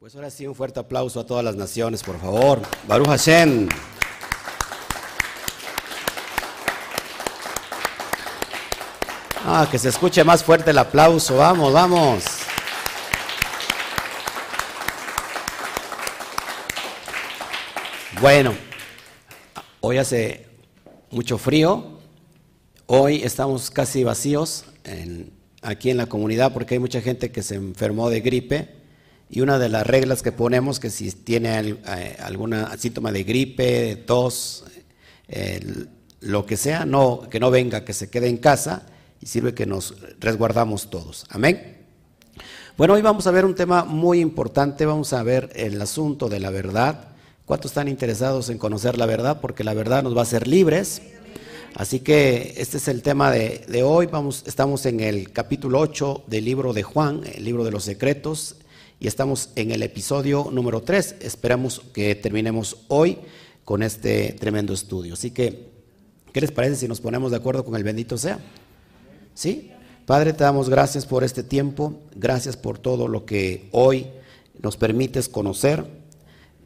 Pues ahora sí, un fuerte aplauso a todas las naciones, por favor. Baruch Hashem. Ah, que se escuche más fuerte el aplauso. Vamos, vamos. Bueno, hoy hace mucho frío. Hoy estamos casi vacíos aquí en la comunidad porque hay mucha gente que se enfermó de gripe. Y una de las reglas que ponemos que si tiene eh, algún síntoma de gripe, tos, lo que sea, no, que no venga, que se quede en casa y sirve que nos resguardamos todos. Amén. Bueno, hoy vamos a ver un tema muy importante, vamos a ver el asunto de la verdad. ¿Cuántos están interesados en conocer la verdad? Porque la verdad nos va a hacer libres. Así que este es el tema de, de hoy. Vamos, estamos en el capítulo 8 del libro de Juan, el libro de los secretos, y estamos en el episodio número 3. Esperamos que terminemos hoy con este tremendo estudio. Así que, ¿qué les parece si nos ponemos de acuerdo con el bendito sea? ¿Sí? Padre, te damos gracias por este tiempo, gracias por todo lo que hoy nos permites conocer,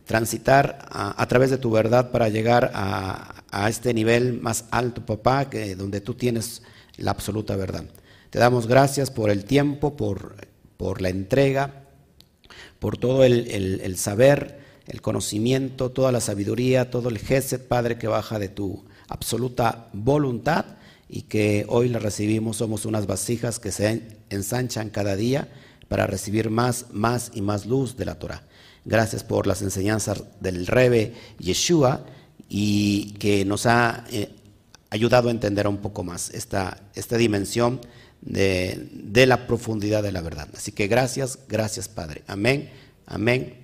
transitar a, través de tu verdad para llegar a, este nivel más alto, papá, que donde tú tienes la absoluta verdad. Te damos gracias por el tiempo, por, por la entrega, por todo el, saber, el conocimiento, toda la sabiduría, todo el gesed, Padre, que baja de tu absoluta voluntad y que hoy la recibimos, somos unas vasijas que se ensanchan cada día para recibir más, más y más luz de la Torah. Gracias por las enseñanzas del Rebe Yeshua y que nos ha eh, ayudado a entender un poco más esta, esta dimensión de, la profundidad de la verdad. Así que gracias, gracias Padre. Amén, amén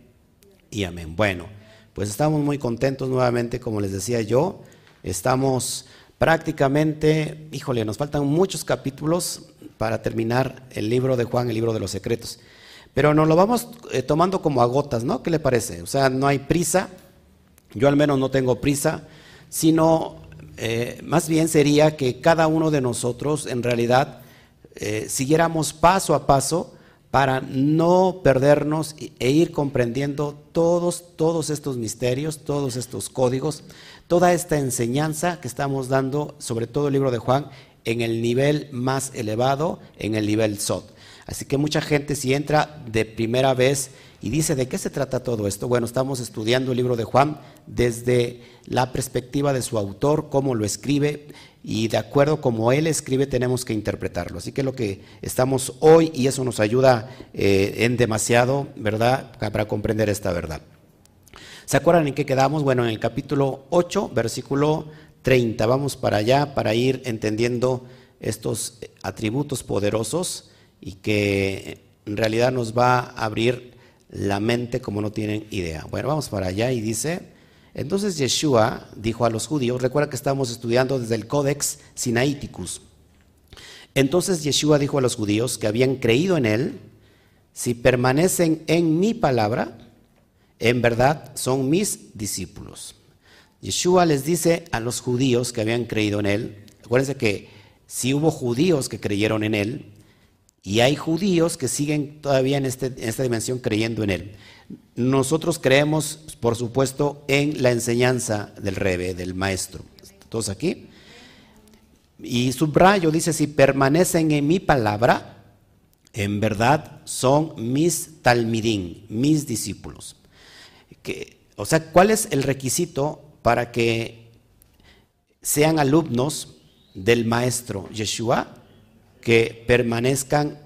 y amén. Bueno, pues estamos muy contentos nuevamente, como les decía yo, estamos prácticamente, híjole, nos faltan muchos capítulos para terminar el libro de Juan, el libro de los secretos. Pero nos lo vamos eh, tomando como a gotas, ¿no? ¿Qué le parece? O sea, no hay prisa, yo al menos no tengo prisa, sino eh, más bien sería que cada uno de nosotros en realidad eh, siguiéramos paso a paso para no perdernos e ir comprendiendo todos, todos estos misterios, todos estos códigos, toda esta enseñanza que estamos dando, sobre todo el libro de Juan, en el nivel más elevado, en el nivel SOT. Así que mucha gente si entra de primera vez y dice, ¿de qué se trata todo esto? Bueno, estamos estudiando el libro de Juan desde la perspectiva de su autor, cómo lo escribe, y de acuerdo como él escribe tenemos que interpretarlo. Así que lo que estamos hoy, y eso nos ayuda eh, en demasiado, ¿verdad?, para comprender esta verdad. ¿Se acuerdan en qué quedamos? Bueno, en el capítulo 8, versículo 30. Vamos para allá para ir entendiendo estos atributos poderosos y que en realidad nos va a abrir la mente como no tienen idea. Bueno, vamos para allá y dice, entonces Yeshua dijo a los judíos, recuerda que estamos estudiando desde el Codex Sinaiticus. Entonces Yeshua dijo a los judíos que habían creído en él, si permanecen en mi palabra, en verdad son mis discípulos. Yeshua les dice a los judíos que habían creído en él, acuérdense que si hubo judíos que creyeron en él, y hay judíos que siguen todavía este, en, esta dimensión creyendo en Él. Nosotros creemos, por supuesto, en la enseñanza del Rebe, del Maestro. ¿Todos aquí? Y subrayo, dice, si permanecen en mi palabra, en verdad son mis talmidín, mis discípulos. Que, o sea, ¿cuál es el requisito para que sean alumnos del Maestro Yeshua? que permanezcan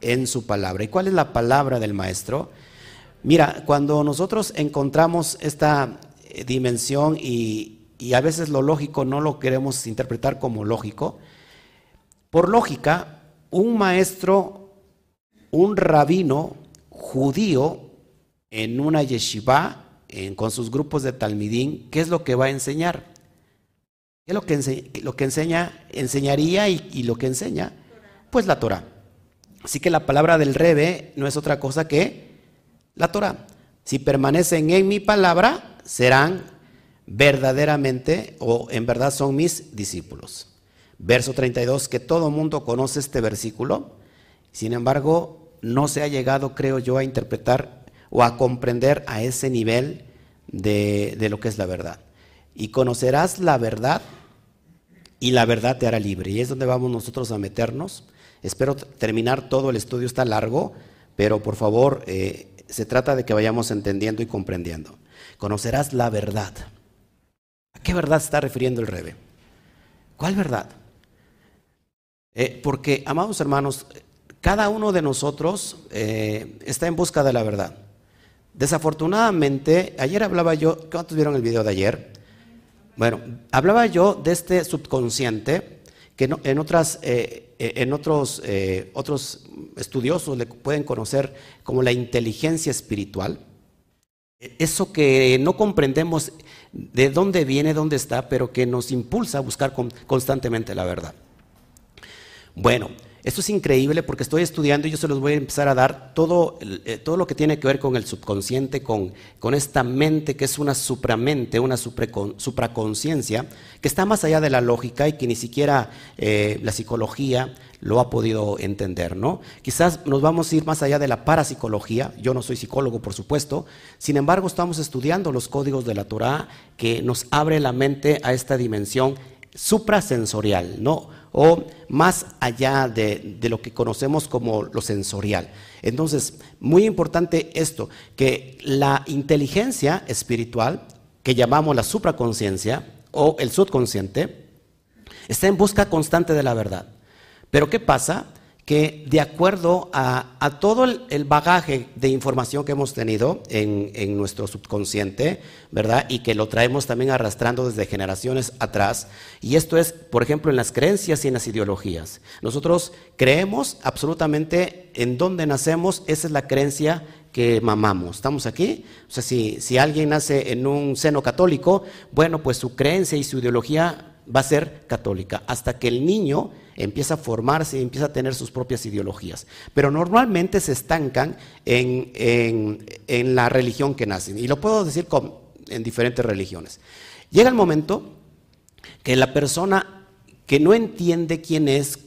en su palabra. ¿Y cuál es la palabra del maestro? Mira, cuando nosotros encontramos esta eh, dimensión y, a veces lo lógico no lo queremos interpretar como lógico, por lógica, un maestro, un rabino judío en una yeshiva, con sus grupos de talmidín, ¿qué es lo que va a enseñar? ¿Qué es lo que, lo que enseña, enseñaría y lo que enseña? Pues la Torah. Así que la palabra del Rebe no es otra cosa que la Torah. Si permanecen en mi palabra, serán verdaderamente o en verdad son mis discípulos. Verso 32, que todo mundo conoce este versículo, sin embargo, no se ha llegado, creo yo, a interpretar o a comprender a ese nivel de, de lo que es la verdad. Y conocerás la verdad y la verdad te hará libre. Y es donde vamos nosotros a meternos. Espero terminar todo el estudio, está largo, pero por favor, eh, se trata de que vayamos entendiendo y comprendiendo. Conocerás la verdad. ¿A qué verdad está refiriendo el Rebe? ¿Cuál verdad? Eh, porque, amados hermanos, cada uno de nosotros eh, está en busca de la verdad. Desafortunadamente, ayer hablaba yo, ¿cuántos vieron el video de ayer? Bueno, hablaba yo de este subconsciente que en, otras, eh, en otros, otros estudiosos le pueden conocer como la inteligencia espiritual. Eso que no comprendemos de dónde viene, dónde está, pero que nos impulsa a buscar constantemente la verdad. Bueno, esto es increíble porque estoy estudiando y yo se los voy a empezar a dar todo, eh, todo lo que tiene que ver con el subconsciente, con, con esta mente que es una supramente, una supraconciencia, que está más allá de la lógica y que ni siquiera eh, la psicología lo ha podido entender, ¿no? Quizás nos vamos a ir más allá de la parapsicología, yo no soy psicólogo, por supuesto, sin embargo estamos estudiando los códigos de la Torah que nos abre la mente a esta dimensión suprasensorial, ¿no? o más allá de, lo que conocemos como lo sensorial. Entonces, muy importante esto, que la inteligencia espiritual, que llamamos la supraconciencia o el subconsciente, está en busca constante de la verdad. Pero ¿qué pasa? Que de acuerdo a, todo el, bagaje de información que hemos tenido en, nuestro subconsciente, ¿verdad? Y que lo traemos también arrastrando desde generaciones atrás, y esto es, por ejemplo, en las creencias y en las ideologías. Nosotros creemos absolutamente en dónde nacemos, esa es la creencia que mamamos. ¿Estamos aquí? O sea, si, si alguien nace en un seno católico, bueno, pues su creencia y su ideología va a ser católica, hasta que el niño empieza a formarse y empieza a tener sus propias ideologías. Pero normalmente se estancan en, la religión que nacen. Y lo puedo decir con, en diferentes religiones. Llega el momento que la persona que no entiende quién es,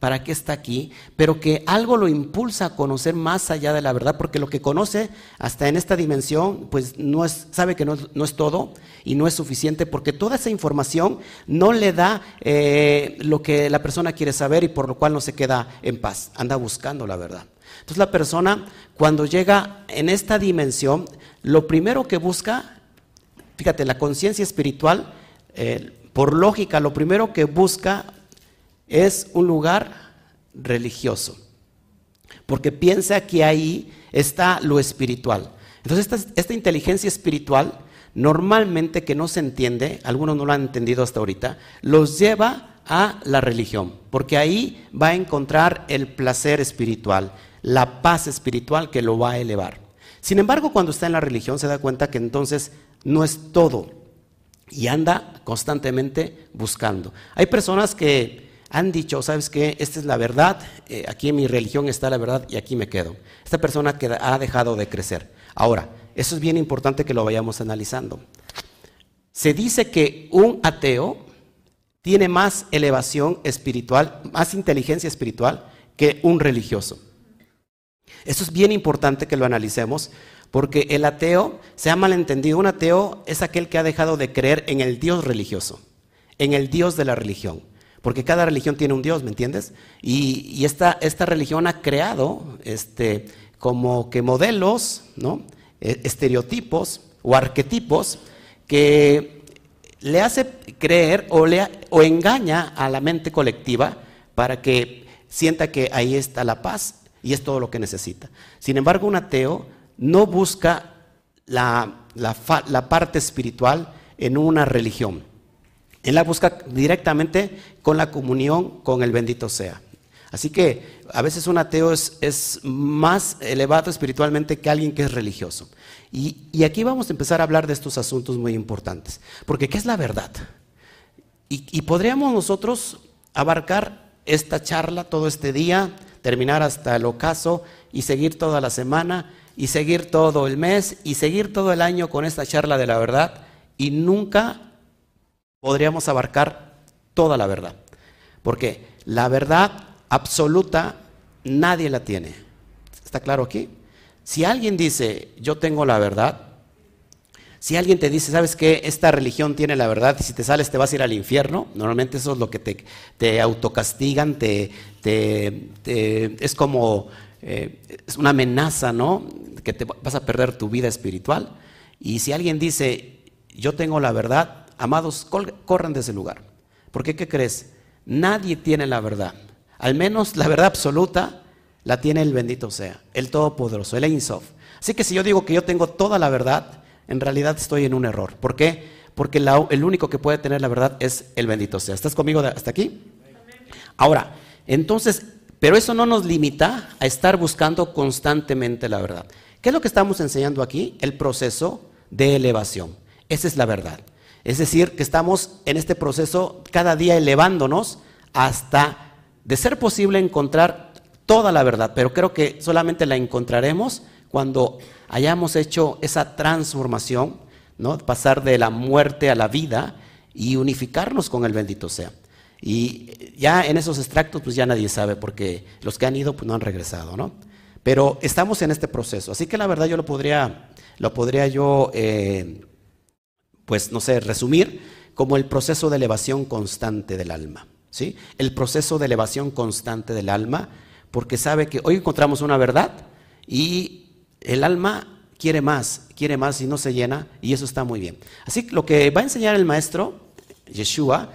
para qué está aquí, pero que algo lo impulsa a conocer más allá de la verdad, porque lo que conoce hasta en esta dimensión, pues no es, sabe que no, es todo y no es suficiente, porque toda esa información no le da eh, lo que la persona quiere saber y por lo cual no se queda en paz, anda buscando la verdad. Entonces la persona cuando llega en esta dimensión, lo primero que busca, fíjate, la conciencia espiritual, eh, por lógica, lo primero que busca es un lugar religioso, porque piensa que ahí está lo espiritual. Entonces esta, inteligencia espiritual, normalmente que no se entiende, algunos no lo han entendido hasta ahorita, los lleva a la religión, porque ahí va a encontrar el placer espiritual, la paz espiritual que lo va a elevar. Sin embargo, cuando está en la religión se da cuenta que entonces no es todo y anda constantemente buscando. Hay personas que han dicho, ¿sabes qué? Esta es la verdad, eh, aquí en mi religión está la verdad y aquí me quedo. Esta persona ha dejado de crecer. Ahora, eso es bien importante que lo vayamos analizando. Se dice que un ateo tiene más elevación espiritual, más inteligencia espiritual que un religioso. Eso es bien importante que lo analicemos porque el ateo, se ha malentendido, un ateo es aquel que ha dejado de creer en el Dios religioso, en el Dios de la religión. Porque cada religión tiene un Dios, ¿me entiendes? Y, esta, esta, religión ha creado este, como que modelos, ¿no? E, estereotipos o arquetipos que le hace creer o, le, o engaña a la mente colectiva para que sienta que ahí está la paz y es todo lo que necesita. Sin embargo, un ateo no busca la, la parte espiritual en una religión. Él la busca directamente con la comunión con el bendito sea. Así que a veces un ateo es, más elevado espiritualmente que alguien que es religioso. Y, aquí vamos a empezar a hablar de estos asuntos muy importantes. Porque ¿qué es la verdad? Y, y podríamos nosotros abarcar esta charla todo este día, terminar hasta el ocaso y seguir toda la semana y seguir todo el mes y seguir todo el año con esta charla de la verdad y nunca podríamos abarcar toda la verdad. Porque la verdad absoluta nadie la tiene. ¿Está claro aquí? si alguien dice, yo tengo la verdad, si alguien te dice, ¿sabes qué? Esta religión tiene la verdad y si te sales te vas a ir al infierno, normalmente eso es lo que te, te autocastigan, te, es como eh, es una amenaza, ¿no? Que te vas a perder tu vida espiritual. Y si alguien dice, yo tengo la verdad, amados, corran de ese lugar. Porque, ¿qué crees? Nadie tiene la verdad. Al menos la verdad absoluta la tiene el bendito sea, el Todopoderoso, el Ein Sof. Así que si yo digo que yo tengo toda la verdad, en realidad estoy en un error. ¿Por qué? Porque el único que puede tener la verdad es el bendito sea. ¿Estás conmigo hasta aquí? Ahora, entonces, pero eso no nos limita a estar buscando constantemente la verdad. ¿Qué es lo que estamos enseñando aquí? El proceso de elevación. Esa es la verdad. Es decir, que estamos en este proceso cada día elevándonos hasta, de ser posible, encontrar toda la verdad. Pero creo que solamente la encontraremos cuando hayamos hecho esa transformación, ¿no? pasar de la muerte a la vida y unificarnos con el bendito sea. Y ya en esos extractos pues ya nadie sabe porque los que han ido pues no han regresado, ¿no? Pero estamos en este proceso, así que la verdad yo lo podría, lo podría yo, eh, pues no sé, resumir como el proceso de elevación constante del alma, ¿sí? El proceso de elevación constante del alma, porque sabe que hoy encontramos una verdad y el alma quiere más, quiere más y no se llena, y eso está muy bien. Así que lo que va a enseñar el maestro, Yeshua,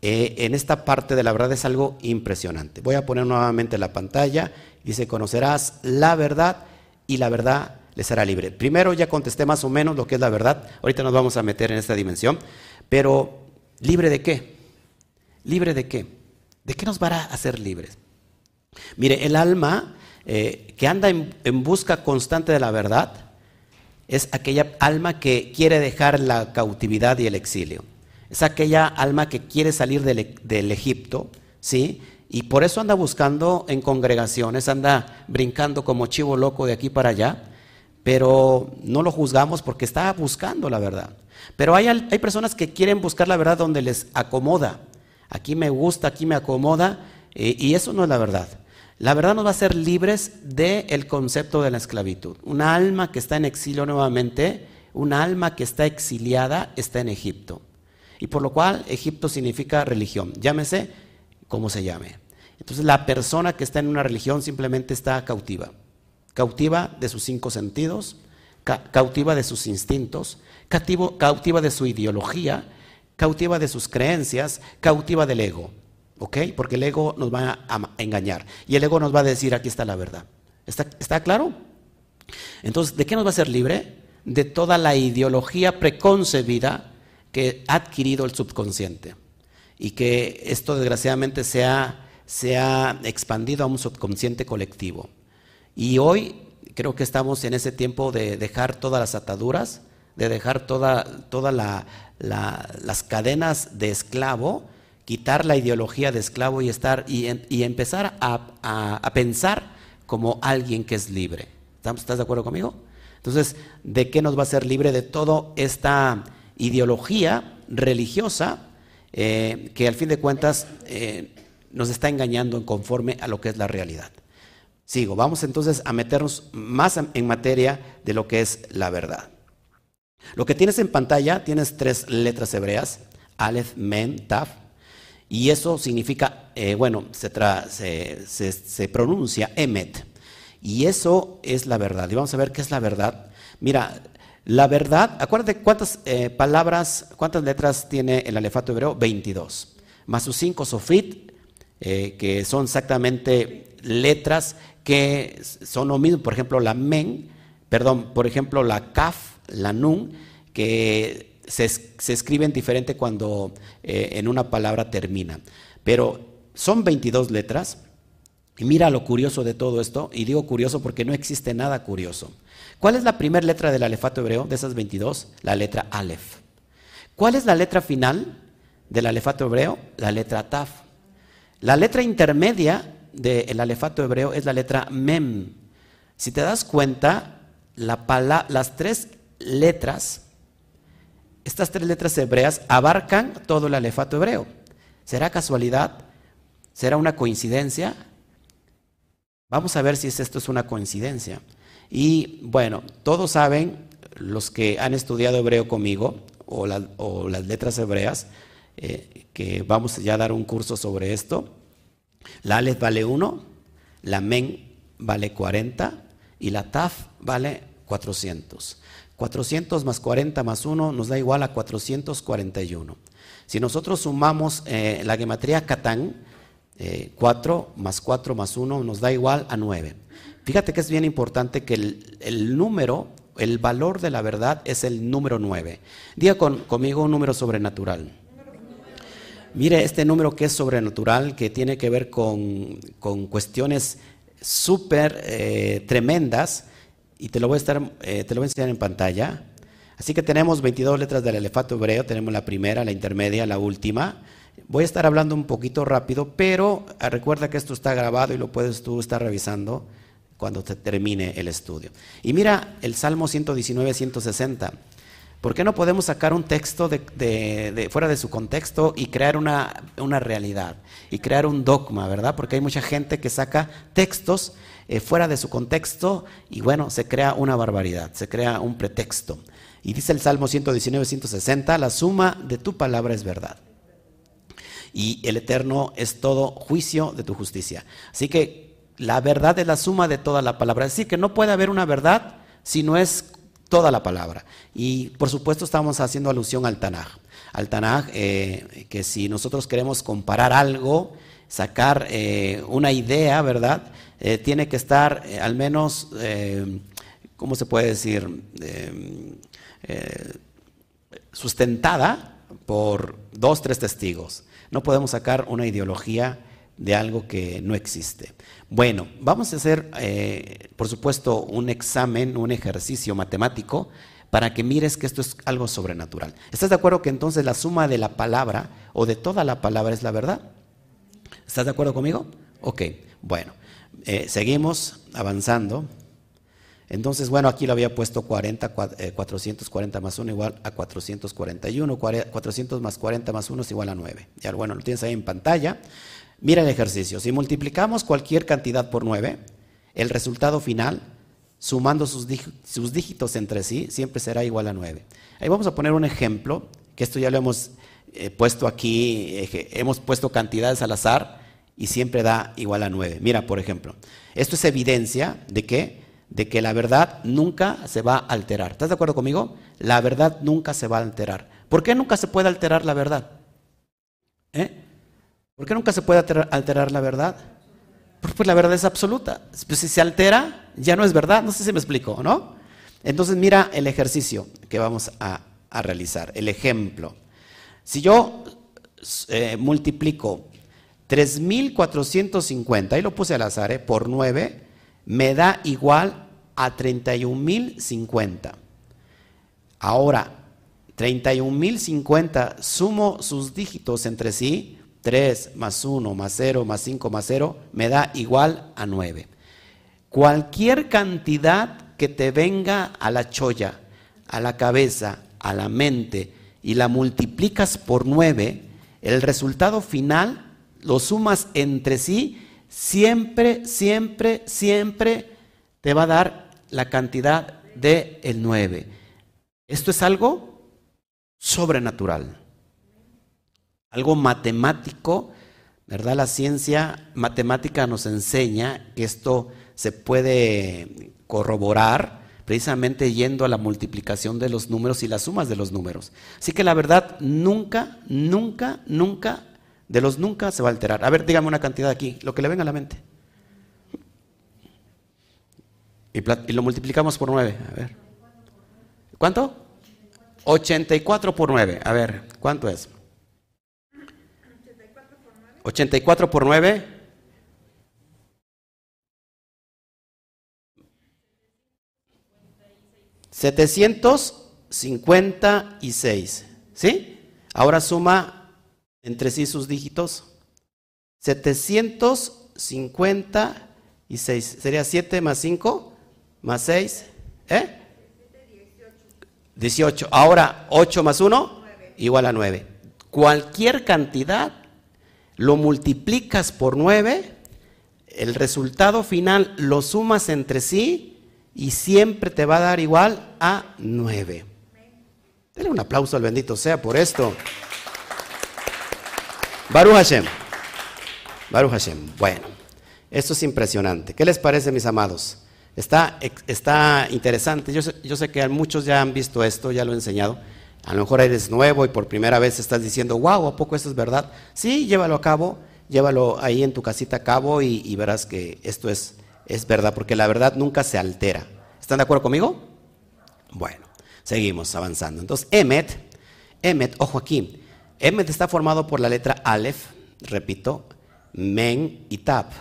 eh, en esta parte de la verdad es algo impresionante. Voy a poner nuevamente la pantalla. Dice, conocerás la verdad y la verdad le será libre. Primero ya contesté más o menos lo que es la verdad. Ahorita nos vamos a meter en esta dimensión. Pero, ¿libre de qué? ¿Libre de qué? ¿De qué nos va a hacer libres? Mire, el alma eh, que anda en, busca constante de la verdad es aquella alma que quiere dejar la cautividad y el exilio. Es aquella alma que quiere salir del Egipto, ¿sí? Y por eso anda buscando en congregaciones, anda brincando como chivo loco de aquí para allá, pero no lo juzgamos porque está buscando la verdad. Pero hay, hay personas que quieren buscar la verdad donde les acomoda. Aquí me gusta, aquí me acomoda, eh, y eso no es la verdad. La verdad nos va a hacer libres del concepto de la esclavitud. Una alma que está en exilio nuevamente, una alma que está exiliada, está en Egipto. Y por lo cual Egipto significa religión. Llámese como se llame. Entonces la persona que está en una religión simplemente está cautiva. Cautiva de sus cinco sentidos, cautiva de sus instintos, cautiva de su ideología, cautiva de sus creencias, cautiva del ego. ¿Ok? Porque el ego nos va a engañar. Y el ego nos va a decir, aquí está la verdad. ¿Está, ¿Está, claro? Entonces, ¿de qué nos va a ser libre? De toda la ideología preconcebida que ha adquirido el subconsciente. Y que esto desgraciadamente se ha, se ha expandido a un subconsciente colectivo. Y hoy creo que estamos en ese tiempo de dejar todas las ataduras, de dejar todas toda las cadenas de esclavo quitar la ideología de esclavo y, estar, y, empezar a, pensar como alguien que es libre. ¿Estás de acuerdo conmigo? Entonces, ¿de qué nos va a ser libre? De toda esta ideología religiosa eh, que al fin de cuentas eh, nos está engañando conforme a lo que es la realidad. Sigo, vamos entonces a meternos más en materia de lo que es la verdad. Lo que tienes en pantalla, tienes tres letras hebreas, Aleph, Men, Taf, y eso significa, eh, bueno, se, pronuncia Emet. Y eso es la verdad. Y vamos a ver qué es la verdad. Mira, la verdad, acuérdate cuántas eh, palabras, cuántas letras tiene el alefato hebreo? 22. Más sus cinco sofit, eh, que son exactamente letras que son lo mismo. Por ejemplo, la men, perdón, por ejemplo, la kaf, la nun, que se, escriben diferente cuando eh, en una palabra termina. Pero son 22 letras. Y mira lo curioso de todo esto, y digo curioso porque no existe nada curioso. ¿Cuál es la primera letra del alefato hebreo de esas 22? La letra Aleph. ¿Cuál es la letra final del alefato hebreo? La letra Taf. La letra intermedia del alefato hebreo es la letra Mem. Si te das cuenta, las tres letras estas tres letras hebreas abarcan todo el alefato hebreo. ¿Será casualidad? ¿Será una coincidencia? Vamos a ver si esto es una coincidencia. Y bueno, todos saben, los que han estudiado hebreo conmigo, o, las letras hebreas, eh, que vamos ya a dar un curso sobre esto. La Aleph vale 1, la Men vale 40 y la Taf vale 400. 400 más 40 más 1 nos da igual a 441. Si nosotros sumamos eh, la gematría Catán, 4 eh, más 4 más 1 nos da igual a 9. Fíjate que es bien importante que el, número, el valor de la verdad es el número 9. Diga conmigo un número sobrenatural. Mire, este número que es sobrenatural, que tiene que ver con, cuestiones súper eh, tremendas, y te lo, voy a estar, te lo voy a enseñar en pantalla. Así que tenemos 22 letras del elefato hebreo, tenemos la primera, la intermedia, la última. Voy a estar hablando un poquito rápido, pero ah, recuerda que esto está grabado y lo puedes tú estar revisando cuando te termine el estudio. Y mira el Salmo 119, 160. ¿Por qué no podemos sacar un texto de, fuera de su contexto y crear una, una, realidad y crear un dogma, verdad? Porque hay mucha gente que saca textos eh, fuera de su contexto y bueno, se crea una barbaridad, se crea un pretexto. Y dice el Salmo 119, 160, la suma de tu palabra es verdad. Y el eterno es todo juicio de tu justicia. Así que la verdad es la suma de toda la palabra. Decir, que no puede haber una verdad si no es toda la palabra. Y por supuesto estamos haciendo alusión al Tanaj. Al Tanaj, eh, que si nosotros queremos comparar algo, sacar eh, una idea, ¿verdad? Eh, tiene que estar al menos, ¿cómo se puede decir? Sustentada por dos, tres testigos. No podemos sacar una ideología de algo que no existe. Bueno, vamos a hacer, eh, por supuesto, un examen, un ejercicio matemático para que mires que esto es algo sobrenatural. ¿Estás de acuerdo que entonces la suma de la palabra o de toda la palabra es la verdad? ¿Estás de acuerdo conmigo? Ok, bueno, eh, seguimos avanzando. Entonces, bueno, aquí lo había puesto 40, 440 eh, más 1 igual a 441, 400 más 40 más 1 es igual a 9. Ya, bueno, lo tienes ahí en pantalla. Mira el ejercicio. Si multiplicamos cualquier cantidad por 9, el resultado final, sumando sus, dígitos entre sí, siempre será igual a 9. Ahí vamos a poner un ejemplo, que esto ya lo hemos eh, puesto aquí, hemos puesto cantidades al azar y siempre da igual a 9. Mira, por ejemplo, esto es evidencia de que de que la verdad nunca se va a alterar. ¿Estás de acuerdo conmigo? La verdad nunca se va a alterar. ¿Por qué nunca se puede alterar la verdad? ¿Eh? ¿Por qué nunca se puede alterar la verdad? Pues la verdad es absoluta. Pues si se altera, ya no es verdad. No sé si me explico, ¿no? Entonces mira el ejercicio que vamos a, realizar, el ejemplo. Si yo eh, multiplico 3.450, ahí lo puse al azar, ¿eh? por 9, me da igual a 31.050. Ahora, 31.050, sumo sus dígitos entre sí, 3 más 1 más 0 más 5 más 0, me da igual a 9. Cualquier cantidad que te venga a la cholla, a la cabeza, a la mente, y la multiplicas por 9, el resultado final lo sumas entre sí siempre, siempre, siempre te va a dar la cantidad de el 9. Esto es algo sobrenatural, algo matemático, ¿verdad? La ciencia matemática nos enseña que esto se puede corroborar precisamente yendo a la multiplicación de los números y las sumas de los números. Así que la verdad nunca, nunca, nunca de los nunca se va a alterar. A ver, dígame una cantidad aquí, lo que le venga a la mente. Y, lo multiplicamos por 9. A ver. ¿Cuánto? 84 por 9. A ver, ¿cuánto es? 84 por 9. 756. ¿Sí? Ahora suma entre sí sus dígitos? 756. Sería 7 más 5 más 6. ¿Eh? 18. Ahora 8 más 1 igual a 9. Cualquier cantidad lo multiplicas por 9, el resultado final lo sumas entre sí y siempre te va a dar igual a 9. Denle un aplauso al bendito sea por esto. Baruch Hashem. Baruch Hashem. Bueno, esto es impresionante. ¿Qué les parece, mis amados? Está, está interesante. Yo sé, yo sé que muchos ya han visto esto, ya lo he enseñado. A lo mejor eres nuevo y por primera vez estás diciendo, wow, ¿a poco esto es verdad? Sí, llévalo a cabo, llévalo ahí en tu casita a cabo y, verás que esto es, es verdad, porque la verdad nunca se altera. ¿Están de acuerdo conmigo? Bueno, seguimos avanzando. Entonces, Emet, Emet, ojo aquí, Emet está formado por la letra Aleph, repito, Men y Tap.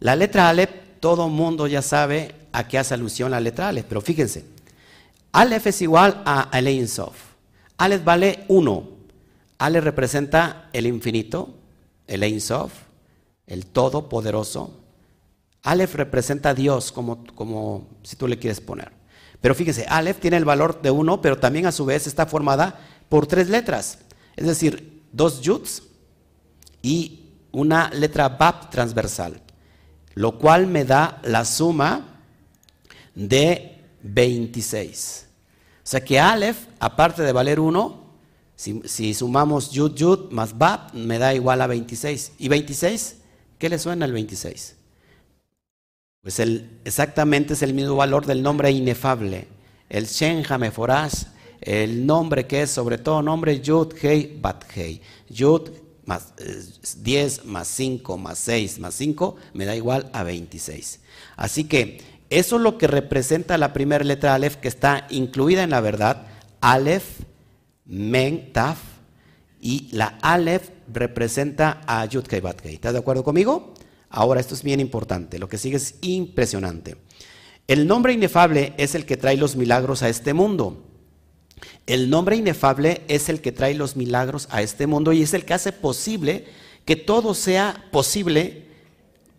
La letra Aleph, todo mundo ya sabe a qué hace alusión la letra Aleph, pero fíjense, Aleph es igual a Alein Sof. Aleph vale 1. Aleph representa el infinito, el Ein Sof, el todopoderoso. Aleph representa a Dios, como, como si tú le quieres poner. Pero fíjense, Aleph tiene el valor de 1, pero también a su vez está formada por tres letras. Es decir, dos yuts y una letra bab transversal, lo cual me da la suma de 26. O sea que Aleph, aparte de valer 1, si, sumamos Yud Yud más Bab, me da igual a 26. ¿Y 26? ¿Qué le suena al 26? Pues el, exactamente es el mismo valor del nombre inefable. El Shen el nombre que es sobre todo nombre Yud Hei Bat Hei. Yud más 10 eh, más 5 más 6 más 5 me da igual a 26. Así que eso es lo que representa la primera letra Aleph que está incluida en la verdad. Aleph, Men, Taf. Y la Aleph representa a Yud Kei ¿Estás de acuerdo conmigo? Ahora, esto es bien importante. Lo que sigue es impresionante. El nombre inefable es el que trae los milagros a este mundo. El nombre inefable es el que trae los milagros a este mundo y es el que hace posible que todo sea posible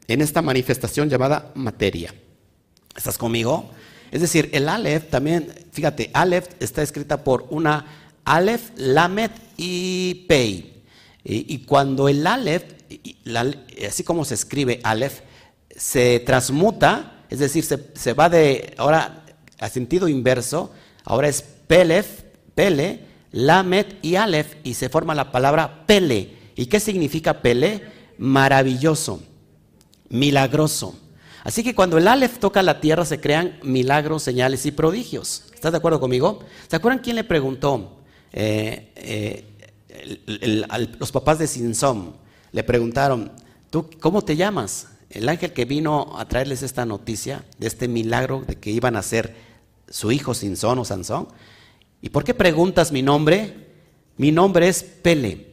en esta manifestación llamada materia. ¿Estás conmigo? Es decir, el Aleph también, fíjate, Aleph está escrita por una Aleph, Lamet y Pei. Y, cuando el Aleph, así como se escribe Aleph, se transmuta, es decir, se, va de ahora a sentido inverso, ahora es Pelef, Pele, Lamet y Aleph, y se forma la palabra Pele. ¿Y qué significa Pele? Maravilloso, milagroso. Así que cuando el Aleph toca la tierra se crean milagros, señales y prodigios. ¿Estás de acuerdo conmigo? ¿Se acuerdan quién le preguntó? Eh, eh, los papás de Sinsón le preguntaron, ¿tú cómo te llamas? El ángel que vino a traerles esta noticia de este milagro de que iban a ser su hijo Sinsón o Sansón. ¿Y por qué preguntas mi nombre? Mi nombre es Pele,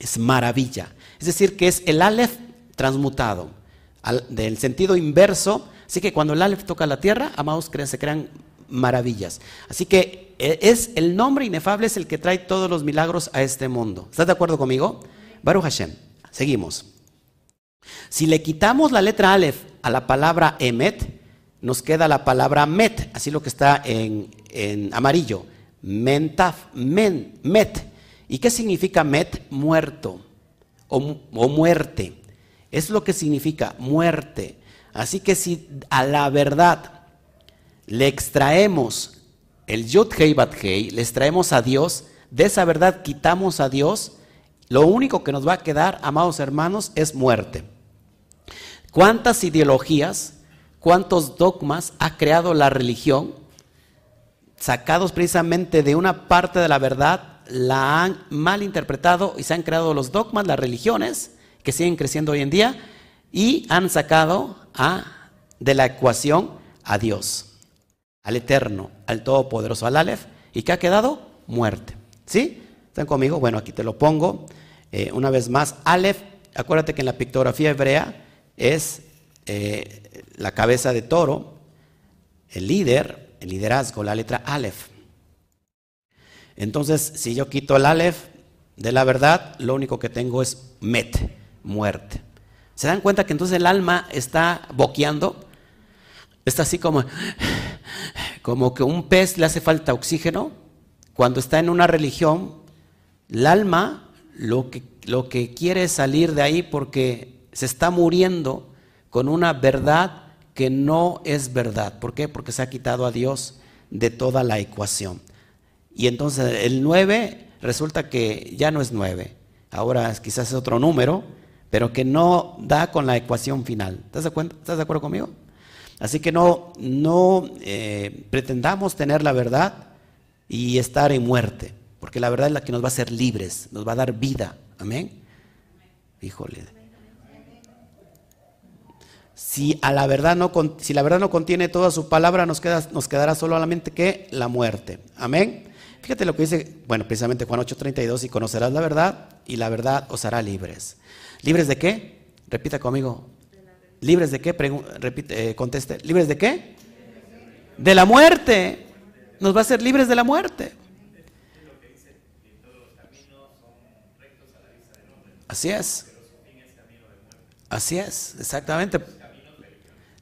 es maravilla. Es decir, que es el Aleph transmutado del sentido inverso. Así que cuando el Aleph toca la tierra, amados, se crean maravillas. Así que e, es el nombre inefable es el que trae todos los milagros a este mundo. ¿Estás de acuerdo conmigo? Baruch Hashem. Seguimos. Si le quitamos la letra Aleph a la palabra Emet, nos queda la palabra Met, así lo que está en, amarillo. Mentaf, men, Met. ¿Y qué significa Met? Muerto o, o muerte. Es lo que significa muerte. Así que si a la verdad le extraemos el Yud Hei Bat Hei, le extraemos a Dios, de esa verdad quitamos a Dios, lo único que nos va a quedar, amados hermanos, es muerte. ¿Cuántas ideologías, cuántos dogmas ha creado la religión, sacados precisamente de una parte de la verdad, la han mal interpretado y se han creado los dogmas, las religiones, que siguen creciendo hoy en día y han sacado a, de la ecuación a Dios, al Eterno, al Todopoderoso, al Aleph, y que ha quedado muerte. ¿Sí? ¿Están conmigo? Bueno, aquí te lo pongo. Eh, una vez más, Aleph, acuérdate que en la pictografía hebrea es eh, la cabeza de toro, el líder, el liderazgo, la letra Aleph. Entonces, si yo quito el Aleph de la verdad, lo único que tengo es Met muerte. ¿Se dan cuenta que entonces el alma está boqueando? Está así como, como que un pez le hace falta oxígeno. Cuando está en una religión, el alma lo que, lo que quiere es salir de ahí porque se está muriendo con una verdad que no es verdad. ¿Por qué? Porque se ha quitado a Dios de toda la ecuación. Y entonces el 9 resulta que ya no es 9. Ahora quizás es otro número, pero que no da con la ecuación final. ¿Estás de, ¿Estás de acuerdo conmigo? Así que no, no eh, pretendamos tener la verdad y estar en muerte, porque la verdad es la que nos va a hacer libres, nos va a dar vida. Amén. Híjole. Si a la verdad no, si la verdad no contiene toda su palabra, nos, queda, nos quedará solamente que la muerte. Amén. Fíjate lo que dice, bueno, precisamente Juan 8:32, y conocerás la verdad y la verdad os hará libres. ¿Libres de qué? Repita conmigo. ¿Libres de qué? repite, eh, conteste. ¿Libres de qué? De la muerte. Nos va a hacer libres de la muerte. Así es. Así es, exactamente.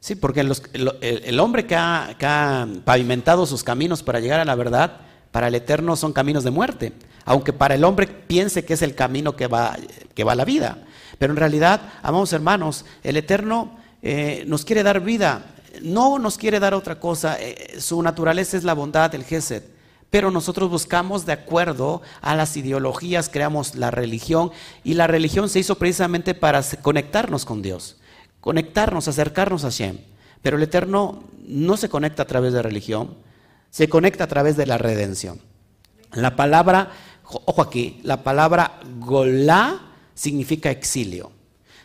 Sí, porque el, hombre que ha, pavimentado sus caminos para llegar a la verdad, para el eterno son caminos de muerte. Aunque para el hombre piense que es el camino que va, que va a la vida. Pero en realidad, amados hermanos, el eterno eh, nos quiere dar vida. No nos quiere dar otra cosa. Eh, su naturaleza es la bondad, el Gesed. Pero nosotros buscamos de acuerdo a las ideologías, creamos la religión. Y la religión se hizo precisamente para conectarnos con Dios conectarnos, acercarnos a Hashem. Pero el Eterno no se conecta a través de religión, se conecta a través de la redención. La palabra, ojo aquí, la palabra golá significa exilio.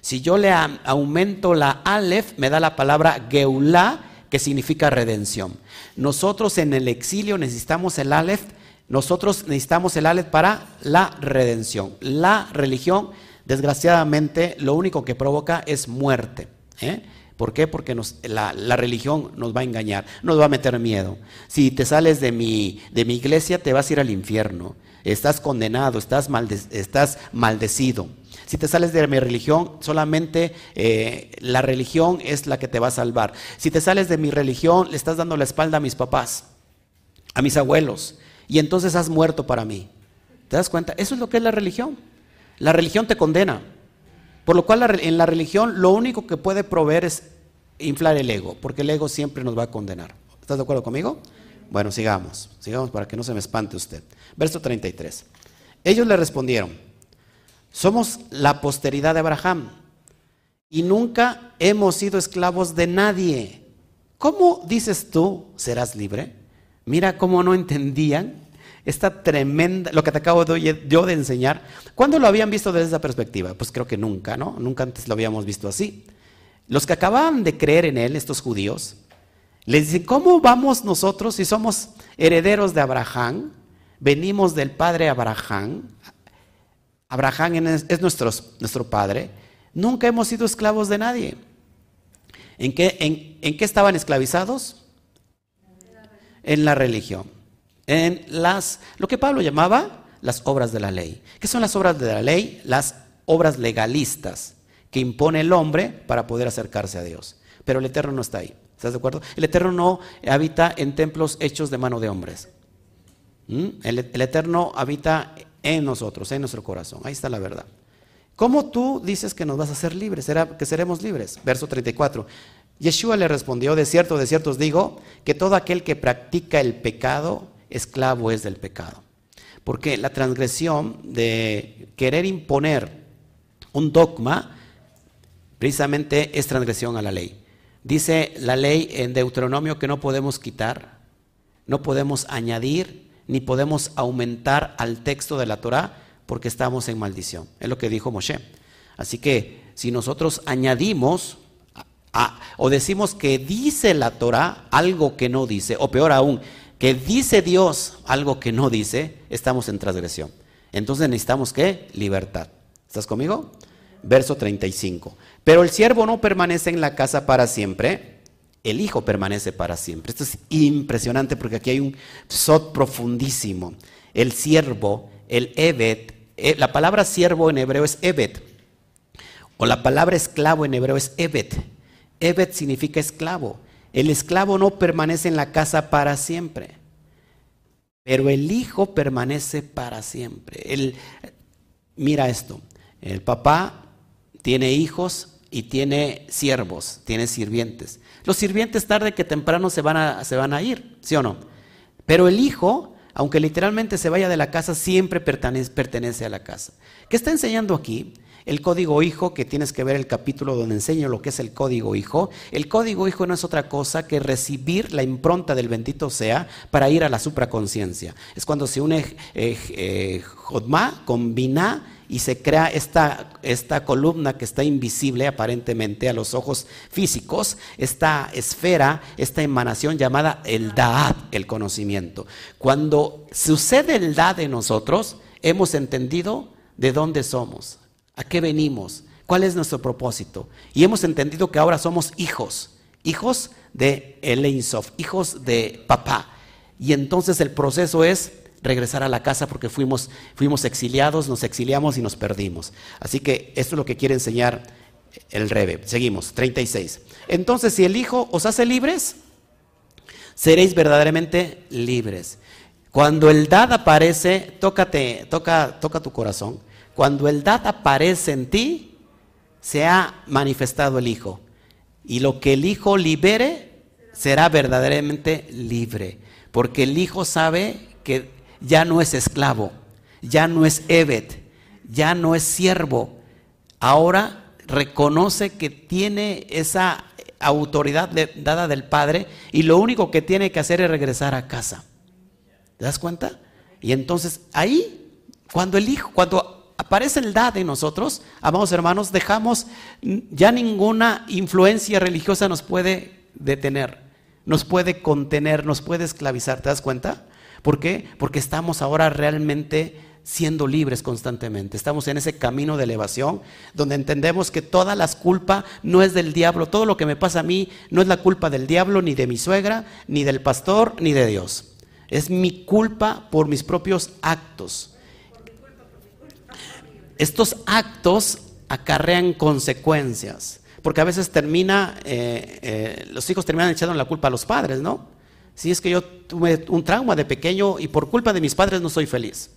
Si yo le aumento la alef, me da la palabra geulá, que significa redención. Nosotros en el exilio necesitamos el alef, nosotros necesitamos el alef para la redención. La religión Desgraciadamente, lo único que provoca es muerte. ¿eh? ¿Por qué? Porque la, religión nos va a engañar, nos va a meter miedo. Si te sales de mi, de mi iglesia, te vas a ir al infierno. Estás condenado, estás, estás maldecido. Si te sales de mi religión, solamente eh, la religión es la que te va a salvar. Si te sales de mi religión, le estás dando la espalda a mis papás, a mis abuelos, y entonces has muerto para mí. ¿Te das cuenta? Eso es lo que es la religión. La religión te condena. Por lo cual en la religión lo único que puede proveer es inflar el ego, porque el ego siempre nos va a condenar. ¿Estás de acuerdo conmigo? Bueno, sigamos, sigamos para que no se me espante usted. Verso 33. Ellos le respondieron, somos la posteridad de Abraham y nunca hemos sido esclavos de nadie. ¿Cómo dices tú serás libre? Mira cómo no entendían esta tremenda, lo que te acabo de, yo de enseñar, ¿cuándo lo habían visto desde esa perspectiva? Pues creo que nunca, ¿no? Nunca antes lo habíamos visto así. Los que acababan de creer en él, estos judíos, les dicen, ¿cómo vamos nosotros si somos herederos de Abraham? Venimos del padre Abraham. Abraham es, nuestro, nuestro padre. Nunca hemos sido esclavos de nadie. ¿En qué, en qué estaban esclavizados? En la religión en las, lo que Pablo llamaba las obras de la ley. ¿Qué son las obras de la ley? Las obras legalistas que impone el hombre para poder acercarse a Dios. Pero el Eterno no está ahí. ¿Estás de acuerdo? El Eterno no habita en templos hechos de mano de hombres. ¿Mm? El, Eterno habita en nosotros, en nuestro corazón. Ahí está la verdad. ¿Cómo tú dices que nos vas a hacer libres? ¿Será que seremos libres? Verso 34. Yeshua le respondió, de cierto, de cierto os digo, que todo aquel que practica el pecado esclavo es del pecado. Porque la transgresión de querer imponer un dogma precisamente es transgresión a la ley. Dice la ley en Deuteronomio que no podemos quitar, no podemos añadir, ni podemos aumentar al texto de la Torah porque estamos en maldición. Es lo que dijo Moshe. Así que si nosotros añadimos o decimos que dice la Torah algo que no dice, o peor aún, que dice Dios algo que no dice, estamos en transgresión. Entonces necesitamos qué? Libertad. ¿Estás conmigo? Verso 35. Pero el siervo no permanece en la casa para siempre, el hijo permanece para siempre. Esto es impresionante porque aquí hay un sot profundísimo. El siervo, el evet, eh, la palabra siervo en hebreo es evet, o la palabra esclavo en hebreo es evet. Evet significa esclavo. El esclavo no permanece en la casa para siempre, pero el hijo permanece para siempre. mira esto, el papá tiene hijos y tiene siervos, tiene sirvientes. Los sirvientes tarde que temprano se van a, se van a ir, ¿sí o no? Pero el hijo, aunque literalmente se vaya de la casa, siempre pertenece, pertenece a la casa. ¿Qué está enseñando aquí? El código hijo, que tienes que ver el capítulo donde enseño lo que es el código hijo. El código hijo no es otra cosa que recibir la impronta del bendito sea para ir a la supraconciencia. Es cuando se une eh, eh, Jodma con Binah y se crea esta, esta, columna que está invisible aparentemente a los ojos físicos, esta esfera, esta emanación llamada el Da'at, el conocimiento. Cuando sucede el Da'at en nosotros, hemos entendido de dónde somos, ¿A qué venimos? ¿Cuál es nuestro propósito? Y hemos entendido que ahora somos hijos, hijos de El hijos de papá. Y entonces el proceso es regresar a la casa porque fuimos, fuimos exiliados, nos exiliamos y nos perdimos. Así que esto es lo que quiere enseñar el Rebe. Seguimos, 36. Entonces, si el Hijo os hace libres, seréis verdaderamente libres. Cuando el dad aparece, tócate, toca, toca tu corazón. Cuando el dad aparece en ti, se ha manifestado el Hijo. Y lo que el Hijo libere será verdaderamente libre. Porque el Hijo sabe que ya no es esclavo, ya no es Evet, ya no es siervo. Ahora reconoce que tiene esa autoridad dada del Padre y lo único que tiene que hacer es regresar a casa. ¿Te das cuenta? Y entonces ahí, cuando el Hijo, cuando aparece el dad en nosotros, amados hermanos, dejamos, ya ninguna influencia religiosa nos puede detener, nos puede contener, nos puede esclavizar. ¿Te das cuenta? ¿Por qué? Porque estamos ahora realmente siendo libres constantemente. Estamos en ese camino de elevación donde entendemos que toda la culpa no es del diablo. Todo lo que me pasa a mí no es la culpa del diablo, ni de mi suegra, ni del pastor, ni de Dios. Es mi culpa por mis propios actos. Estos actos acarrean consecuencias, porque a veces termina, eh, eh, los hijos terminan echando la culpa a los padres, ¿no? Si es que yo tuve un trauma de pequeño y por culpa de mis padres no soy feliz.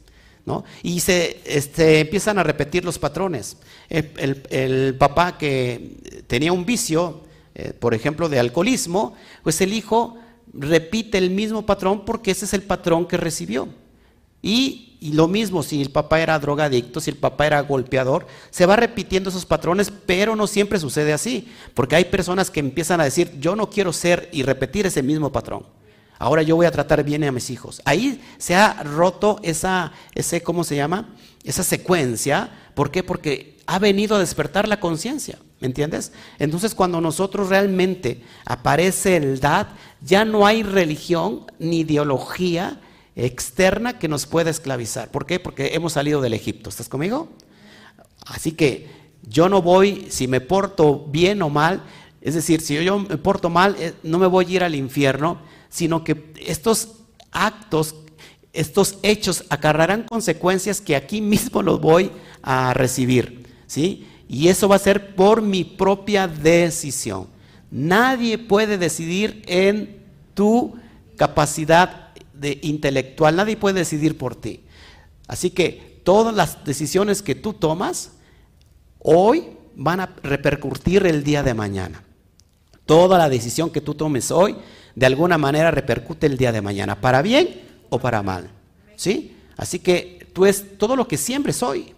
¿no? Y se este, empiezan a repetir los patrones. El, papá que tenía un vicio, eh, por ejemplo, de alcoholismo, pues el hijo repite el mismo patrón porque ese es el patrón que recibió. Y y lo mismo, si el papá era drogadicto, si el papá era golpeador, se va repitiendo esos patrones, pero no siempre sucede así, porque hay personas que empiezan a decir, yo no quiero ser y repetir ese mismo patrón. Ahora yo voy a tratar bien a mis hijos. Ahí se ha roto esa, ese, ¿cómo se llama? Esa secuencia. ¿Por qué? Porque ha venido a despertar la conciencia. ¿Me entiendes? Entonces cuando nosotros realmente aparece el DAD, ya no hay religión ni ideología externa que nos puede esclavizar. ¿Por qué? Porque hemos salido del Egipto. ¿Estás conmigo? Así que yo no voy, si me porto bien o mal, es decir, si yo me porto mal, eh, no me voy a ir al infierno, sino que estos actos, estos hechos acarrarán consecuencias que aquí mismo los voy a recibir. ¿sí? Y eso va a ser por mi propia decisión. Nadie puede decidir en tu capacidad de intelectual, nadie puede decidir por ti. Así que todas las decisiones que tú tomas hoy van a repercutir el día de mañana. Toda la decisión que tú tomes hoy, de alguna manera repercute el día de mañana, para bien o para mal. ¿Sí? Así que tú es todo lo que siempre soy.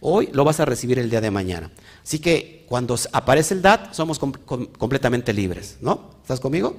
Hoy lo vas a recibir el día de mañana. Así que cuando aparece el DAT, somos completamente libres. ¿No? ¿Estás conmigo?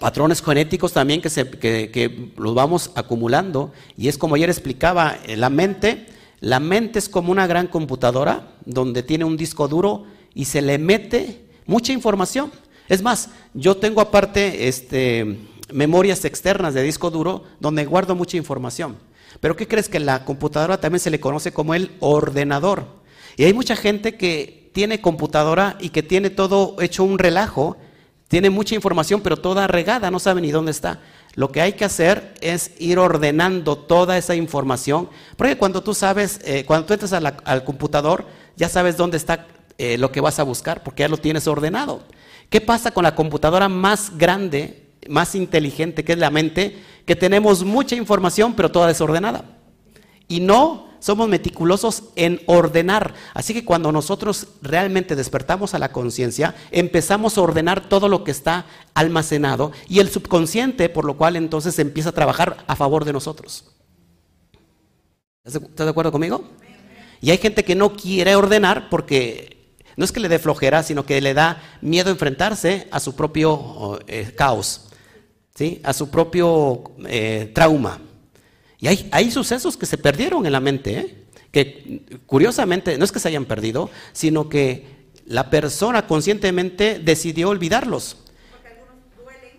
Patrones genéticos también que, se, que, los vamos acumulando. Y es como ayer explicaba, eh, la mente, la mente es como una gran computadora donde tiene un disco duro y se le mete mucha información. Es más, yo tengo aparte este, memorias externas de disco duro donde guardo mucha información. Pero ¿qué crees que la computadora también se le conoce como el ordenador? Y hay mucha gente que tiene computadora y que tiene todo hecho un relajo tiene mucha información, pero toda regada, no sabe ni dónde está. Lo que hay que hacer es ir ordenando toda esa información, porque cuando tú sabes, eh, cuando tú entras al computador, ya sabes dónde está eh, lo que vas a buscar, porque ya lo tienes ordenado. ¿Qué pasa con la computadora más grande, más inteligente, que es la mente? Que tenemos mucha información, pero toda desordenada. Y no somos meticulosos en ordenar. Así que cuando nosotros realmente despertamos a la conciencia, empezamos a ordenar todo lo que está almacenado y el subconsciente, por lo cual entonces empieza a trabajar a favor de nosotros. ¿Estás de acuerdo conmigo? Y hay gente que no quiere ordenar porque no es que le dé flojera, sino que le da miedo enfrentarse a su propio eh, caos, ¿sí? a su propio eh, trauma. Y hay, sucesos que se perdieron en la mente, ¿eh? que curiosamente no es que se hayan perdido, sino que la persona conscientemente decidió olvidarlos. Algunos duelen.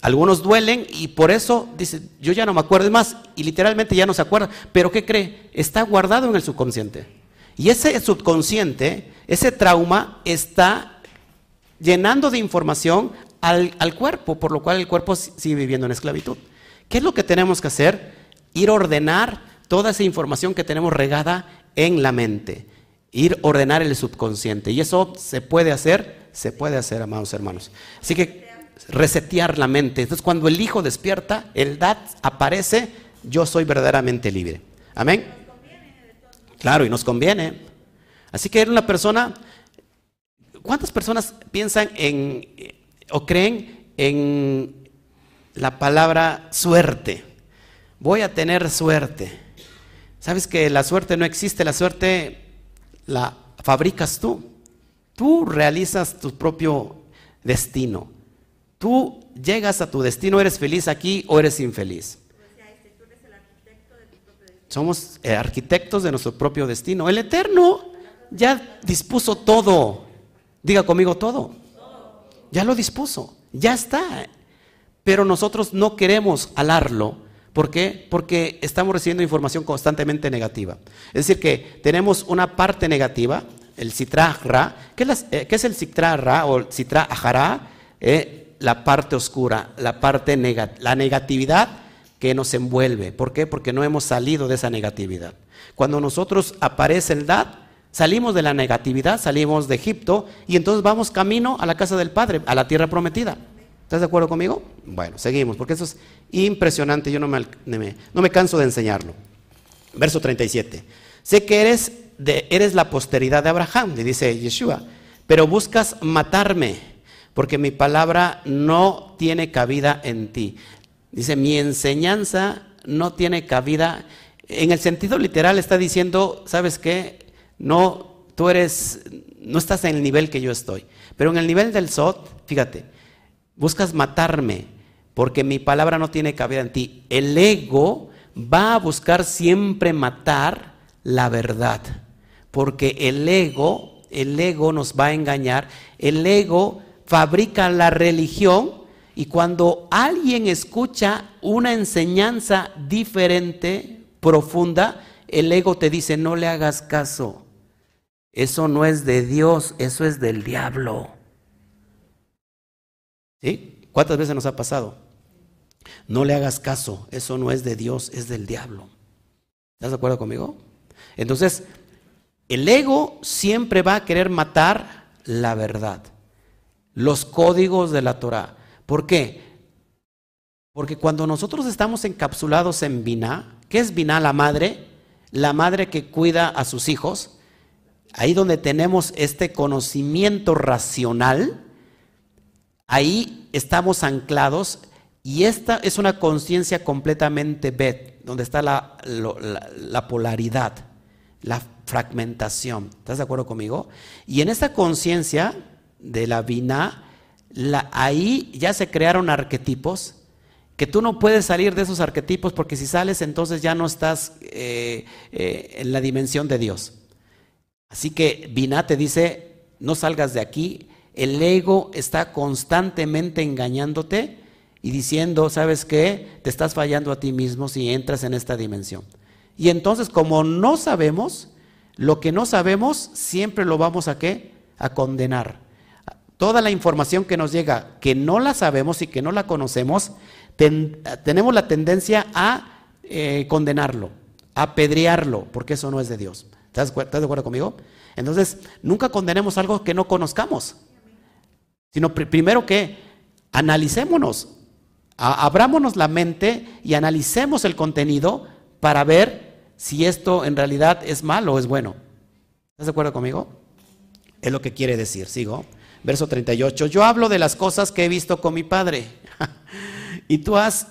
Algunos duelen y por eso dice, yo ya no me acuerdo más y literalmente ya no se acuerda. Pero ¿qué cree? Está guardado en el subconsciente. Y ese subconsciente, ese trauma está llenando de información al cuerpo, por lo cual el cuerpo sigue viviendo en esclavitud. ¿Qué es lo que tenemos que hacer? Ir a ordenar toda esa información que tenemos regada en la mente, ir a ordenar el subconsciente. Y eso se puede hacer, se puede hacer, amados hermanos. Así que resetear la mente. Entonces cuando el hijo despierta, el dad aparece, yo soy verdaderamente libre. Amén. Claro, y nos conviene. Así que era una persona, ¿cuántas personas piensan en o creen en la palabra suerte? Voy a tener suerte. ¿Sabes que la suerte no existe? La suerte la fabricas tú. Tú realizas tu propio destino. Tú llegas a tu destino, eres feliz aquí o eres infeliz. Somos eh, arquitectos de nuestro propio destino. El Eterno ya dispuso todo. Diga conmigo todo. Ya lo dispuso. Ya está. Pero nosotros no queremos alarlo ¿Por qué? Porque estamos recibiendo información constantemente negativa. Es decir, que tenemos una parte negativa, el citra ra. ¿Qué, eh, es, el citra ra o el citra ajara? Eh, la parte oscura, la parte la negatividad que nos envuelve. ¿Por qué? Porque no hemos salido de esa negatividad. Cuando nosotros aparece el dad, salimos de la negatividad, salimos de Egipto y entonces vamos camino a la casa del Padre, a la tierra prometida. ¿Estás de acuerdo conmigo? Bueno, seguimos, porque eso es impresionante, yo no me, no me canso de enseñarlo. Verso 37. Sé que eres, de, eres la posteridad de Abraham, le dice Yeshua, pero buscas matarme, porque mi palabra no tiene cabida en ti. Dice, mi enseñanza no tiene cabida. En el sentido literal está diciendo, ¿sabes qué? No, tú eres, no estás en el nivel que yo estoy. Pero en el nivel del Sot, fíjate, buscas matarme porque mi palabra no tiene cabida en ti. El ego va a buscar siempre matar la verdad, porque el ego, el ego nos va a engañar, el ego fabrica la religión y cuando alguien escucha una enseñanza diferente, profunda, el ego te dice, no le hagas caso. Eso no es de Dios, eso es del diablo. ¿Cuántas veces nos ha pasado? No le hagas caso, eso no es de Dios, es del diablo. ¿Estás de acuerdo conmigo? Entonces, el ego siempre va a querer matar la verdad, los códigos de la Torah. ¿Por qué? Porque cuando nosotros estamos encapsulados en Binah, ¿qué es Binah la madre? La madre que cuida a sus hijos. Ahí donde tenemos este conocimiento racional, Ahí estamos anclados y esta es una conciencia completamente bet, donde está la, polaridad, la fragmentación. ¿Estás de acuerdo conmigo? Y en esta conciencia de la vina, ahí ya se crearon arquetipos que tú no puedes salir de esos arquetipos porque si sales entonces ya no estás eh, eh, en la dimensión de Dios. Así que Vina te dice, no salgas de aquí, el ego está constantemente engañándote y diciendo, ¿sabes qué? Te estás fallando a ti mismo si entras en esta dimensión. Y entonces, como no sabemos, lo que no sabemos siempre lo vamos a qué? A condenar. Toda la información que nos llega, que no la sabemos y que no la conocemos, tenemos la tendencia a eh, condenarlo, a apedrearlo, porque eso no es de Dios. ¿Estás, ¿Estás de acuerdo conmigo? Entonces, nunca condenemos algo que no conozcamos. Sino primero que analicémonos, abrámonos la mente y analicemos el contenido para ver si esto en realidad es malo o es bueno. ¿Estás de acuerdo conmigo? Es lo que quiere decir. Sigo. Verso 38. Yo hablo de las cosas que he visto con mi padre. y tú has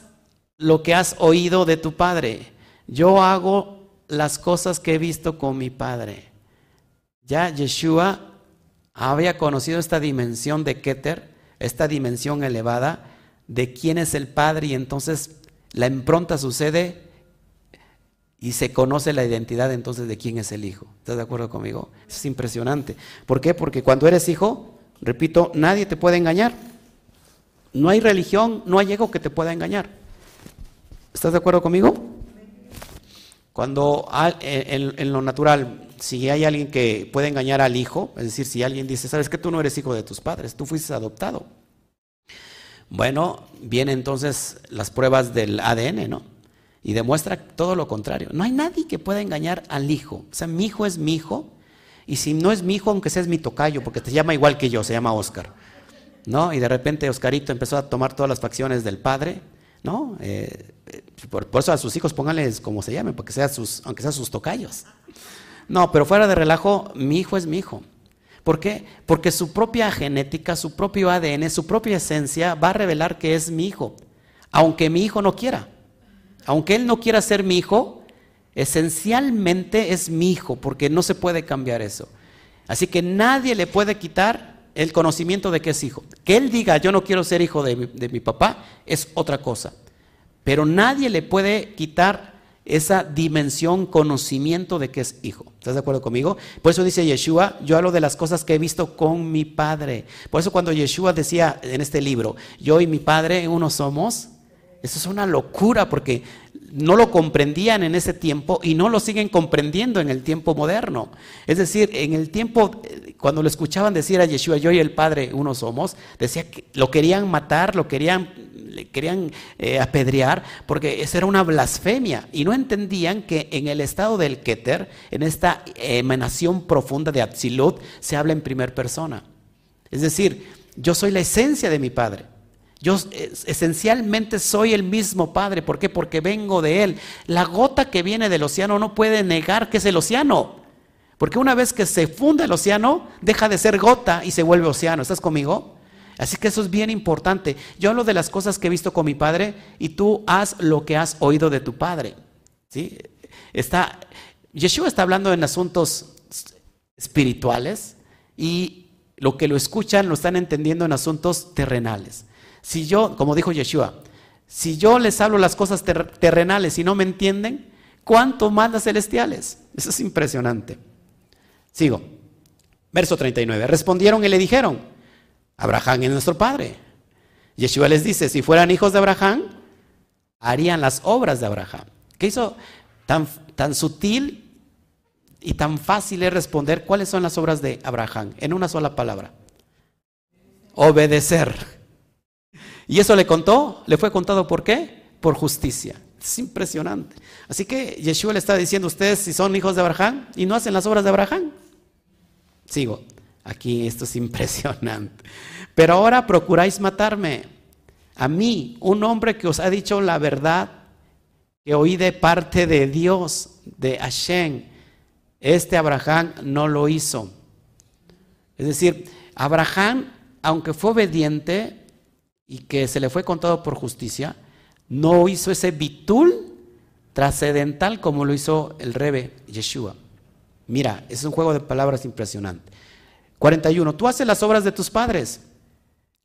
lo que has oído de tu padre. Yo hago las cosas que he visto con mi padre. Ya Yeshua había conocido esta dimensión de Keter, esta dimensión elevada de quién es el Padre y entonces la impronta sucede y se conoce la identidad entonces de quién es el Hijo. ¿Estás de acuerdo conmigo? es impresionante. ¿Por qué? Porque cuando eres hijo, repito, nadie te puede engañar. No hay religión, no hay ego que te pueda engañar. ¿Estás de acuerdo conmigo? Cuando en, lo natural, si hay alguien que puede engañar al hijo, es decir, si alguien dice, sabes que tú no eres hijo de tus padres, tú fuiste adoptado. Bueno, vienen entonces las pruebas del ADN, ¿no? Y demuestra todo lo contrario. No hay nadie que pueda engañar al hijo. O sea, mi hijo es mi hijo. Y si no es mi hijo, aunque sea es mi tocayo, porque te llama igual que yo, se llama Oscar. ¿No? Y de repente Oscarito empezó a tomar todas las facciones del padre ¿no? Eh, por, eso a sus hijos pónganles como se llamen, porque sea sus, aunque sean sus tocayos. No, pero fuera de relajo, mi hijo es mi hijo. ¿Por qué? Porque su propia genética, su propio ADN, su propia esencia va a revelar que es mi hijo, aunque mi hijo no quiera. Aunque él no quiera ser mi hijo, esencialmente es mi hijo, porque no se puede cambiar eso. Así que nadie le puede quitar el conocimiento de que es hijo. Que él diga, yo no quiero ser hijo de mi, papá, es otra cosa. Pero nadie le puede quitar esa dimensión, conocimiento de que es hijo. ¿Estás de acuerdo conmigo? Por eso dice Yeshua, yo hablo de las cosas que he visto con mi Padre. Por eso cuando Yeshua decía en este libro, yo y mi Padre uno somos, eso es una locura porque no lo comprendían en ese tiempo y no lo siguen comprendiendo en el tiempo moderno. Es decir, en el tiempo, cuando lo escuchaban decir a Yeshua, yo y el Padre uno somos, decía que lo querían matar, lo querían, querían eh, apedrear, porque esa era una blasfemia. Y no entendían que en el estado del Keter, en esta emanación profunda de Atzilut, se habla en primera persona. Es decir, yo soy la esencia de mi Padre. Yo esencialmente soy el mismo Padre. ¿Por qué? Porque vengo de Él. La gota que viene del océano no puede negar que es el océano. Porque una vez que se funda el océano, deja de ser gota y se vuelve océano. ¿Estás conmigo? Así que eso es bien importante. Yo hablo de las cosas que he visto con mi Padre y tú haz lo que has oído de tu Padre. ¿Sí? Está, Yeshua está hablando en asuntos espirituales y lo que lo escuchan lo están entendiendo en asuntos terrenales. Si yo, como dijo Yeshua, si yo les hablo las cosas terrenales y no me entienden, ¿cuánto más las celestiales? Eso es impresionante. Sigo. Verso 39. Respondieron y le dijeron, Abraham es nuestro padre. Yeshua les dice, si fueran hijos de Abraham, harían las obras de Abraham. ¿Qué hizo tan, tan sutil y tan fácil es responder cuáles son las obras de Abraham en una sola palabra? Obedecer. Y eso le contó, le fue contado por qué? Por justicia. Es impresionante. Así que Yeshua le está diciendo a ustedes si son hijos de Abraham y no hacen las obras de Abraham. Sigo. Aquí esto es impresionante. Pero ahora procuráis matarme. A mí, un hombre que os ha dicho la verdad que oí de parte de Dios, de Hashem. Este Abraham no lo hizo. Es decir, Abraham, aunque fue obediente, y que se le fue contado por justicia, no hizo ese bitul trascendental como lo hizo el rebe Yeshua. Mira, es un juego de palabras impresionante. 41. Tú haces las obras de tus padres.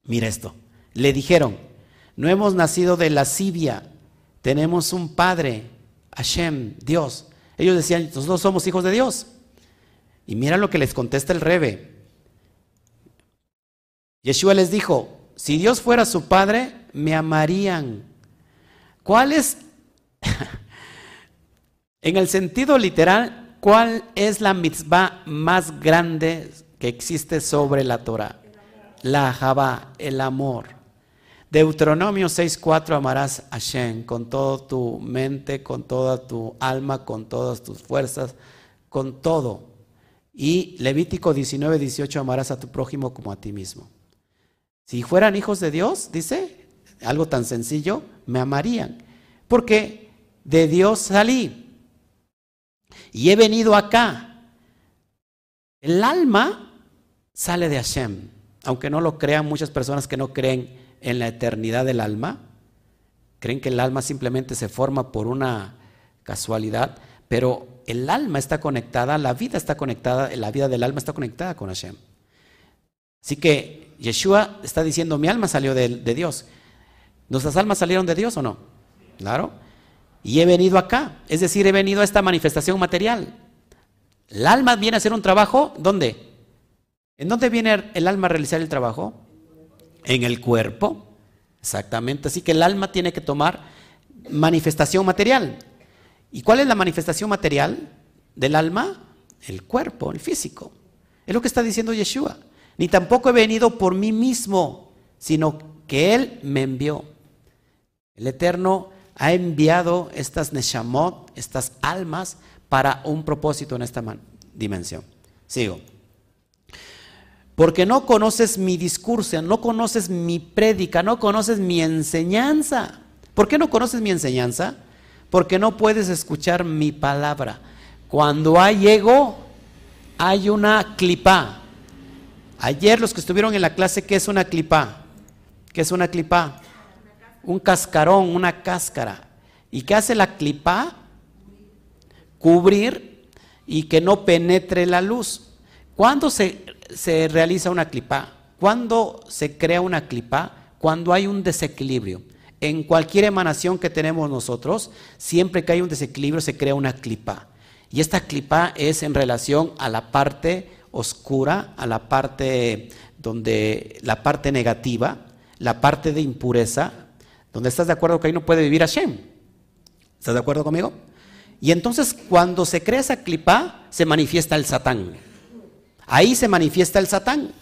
Mira esto. Le dijeron, no hemos nacido de lascivia, tenemos un padre, Hashem, Dios. Ellos decían, nosotros somos hijos de Dios. Y mira lo que les contesta el rebe. Yeshua les dijo, si Dios fuera su padre, me amarían. ¿Cuál es, en el sentido literal, cuál es la mitzvah más grande que existe sobre la Torah? La Jabá, el amor. Deuteronomio 6:4 amarás a Hashem con toda tu mente, con toda tu alma, con todas tus fuerzas, con todo. Y Levítico 19:18 amarás a tu prójimo como a ti mismo. Si fueran hijos de Dios, dice, algo tan sencillo, me amarían. Porque de Dios salí. y he venido acá. El alma sale de Hashem, aunque no lo crean muchas personas que no creen en la eternidad del alma, creen que el alma simplemente se forma por una casualidad, pero el alma está conectada, la vida está conectada, la vida del alma está conectada con Hashem. Así que Yeshua está diciendo, mi alma salió de, Dios. ¿Nuestras almas salieron de Dios o no? Claro. Y he venido acá, es decir, he venido a esta manifestación material. El alma viene a hacer un trabajo, ¿dónde? ¿En dónde viene el alma a realizar el trabajo? En el cuerpo. Exactamente. Así que el alma tiene que tomar manifestación material. ¿Y cuál es la manifestación material del alma? El cuerpo, el físico. Es lo que está diciendo Yeshua. Ni tampoco he venido por mí mismo, sino que Él me envió. El Eterno ha enviado estas neshamot, estas almas, para un propósito en esta dimensión. Sigo. Porque no conoces mi discurso, no conoces mi prédica, no conoces mi enseñanza. ¿Por qué no conoces mi enseñanza? Porque no puedes escuchar mi palabra. Cuando hay ego, hay una clipa. Ayer los que estuvieron en la clase, ¿qué es una clipa? ¿Qué es una clipa? Un cascarón, una cáscara. ¿Y qué hace la clipa? Cubrir y que no penetre la luz. ¿Cuándo se, se realiza una clipa? ¿Cuándo se crea una clipa? Cuando hay un desequilibrio. En cualquier emanación que tenemos nosotros, siempre que hay un desequilibrio se crea una clipa. Y esta clipa es en relación a la parte oscura, a la parte donde la parte negativa, la parte de impureza, donde estás de acuerdo que ahí no puede vivir Hashem. ¿Estás de acuerdo conmigo? Y entonces cuando se crea esa clipa, se manifiesta el Satán. Ahí se manifiesta el Satán.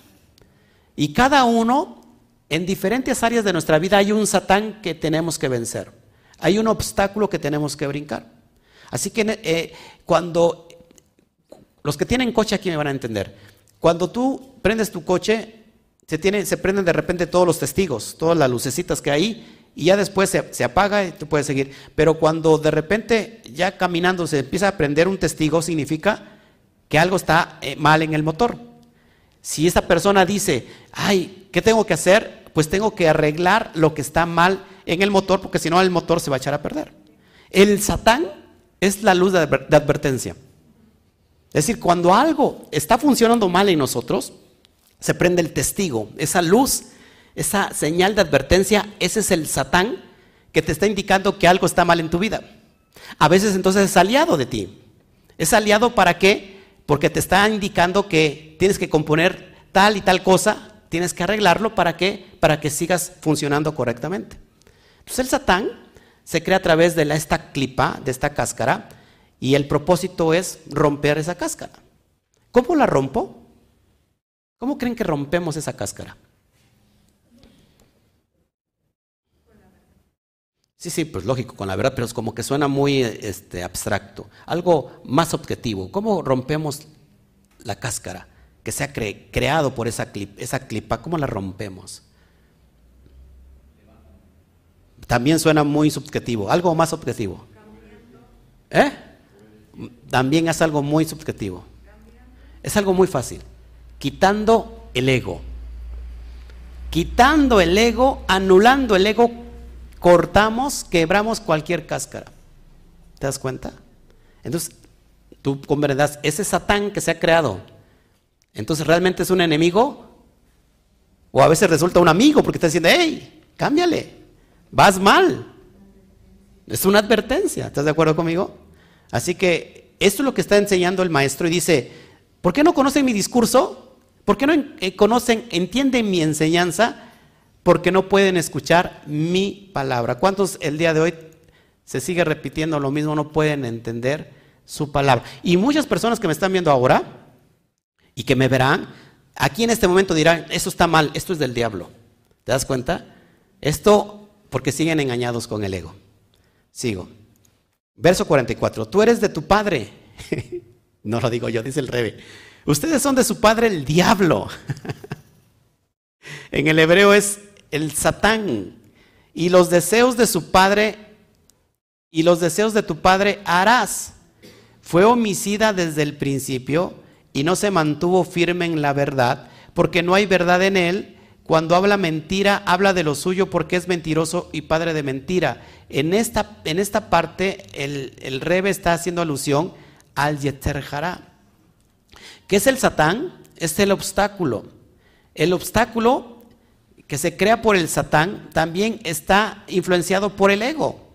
Y cada uno, en diferentes áreas de nuestra vida, hay un Satán que tenemos que vencer. Hay un obstáculo que tenemos que brincar. Así que eh, cuando los que tienen coche aquí me van a entender. Cuando tú prendes tu coche, se, tiene, se prenden de repente todos los testigos, todas las lucecitas que hay, y ya después se, apaga y tú puedes seguir. Pero cuando de repente ya caminando se empieza a prender un testigo, significa que algo está eh, mal en el motor. Si esta persona dice, ay, ¿qué tengo que hacer? Pues tengo que arreglar lo que está mal en el motor, porque si no el motor se va a echar a perder. El Satán es la luz de advertencia. Es decir, cuando algo está funcionando mal en nosotros, se prende el testigo, esa luz, esa señal de advertencia, ese es el Satán que te está indicando que algo está mal en tu vida. A veces entonces es aliado de ti. Es aliado para qué? Porque te está indicando que tienes que componer tal y tal cosa, tienes que arreglarlo para que, para que sigas funcionando correctamente. Entonces el Satán se crea a través de esta clipa, de esta cáscara, y el propósito es romper esa cáscara. ¿Cómo la rompo? ¿Cómo creen que rompemos esa cáscara? Sí, sí, pues lógico, con la verdad, pero es como que suena muy este, abstracto. Algo más objetivo. ¿Cómo rompemos la cáscara que se ha creado por esa, esa clipa? ¿Cómo la rompemos? También suena muy subjetivo. Algo más objetivo. ¿Eh? También es algo muy subjetivo. Es algo muy fácil. Quitando el ego. Quitando el ego, anulando el ego cortamos, quebramos cualquier cáscara. ¿Te das cuenta? Entonces, tú comprenderás, ese Satán que se ha creado, entonces realmente es un enemigo, o a veces resulta un amigo porque está diciendo, hey, cámbiale, vas mal. Es una advertencia, ¿estás de acuerdo conmigo? Así que esto es lo que está enseñando el maestro y dice, ¿por qué no conocen mi discurso? ¿Por qué no eh, conocen, entienden mi enseñanza? Porque no pueden escuchar mi palabra. ¿Cuántos el día de hoy se sigue repitiendo lo mismo, no pueden entender su palabra? Y muchas personas que me están viendo ahora y que me verán, aquí en este momento dirán, esto está mal, esto es del diablo. ¿Te das cuenta? Esto porque siguen engañados con el ego. Sigo. Verso 44, tú eres de tu padre. no lo digo yo, dice el rebe. Ustedes son de su padre el diablo. en el hebreo es el Satán, y los deseos de su padre y los deseos de tu padre harás. fue homicida desde el principio y no se mantuvo firme en la verdad, porque no hay verdad en él. Cuando habla mentira, habla de lo suyo porque es mentiroso y padre de mentira. En esta, en esta parte, el, el Rebe está haciendo alusión al Yeter ¿Qué es el Satán? Es el obstáculo. El obstáculo que se crea por el Satán también está influenciado por el ego.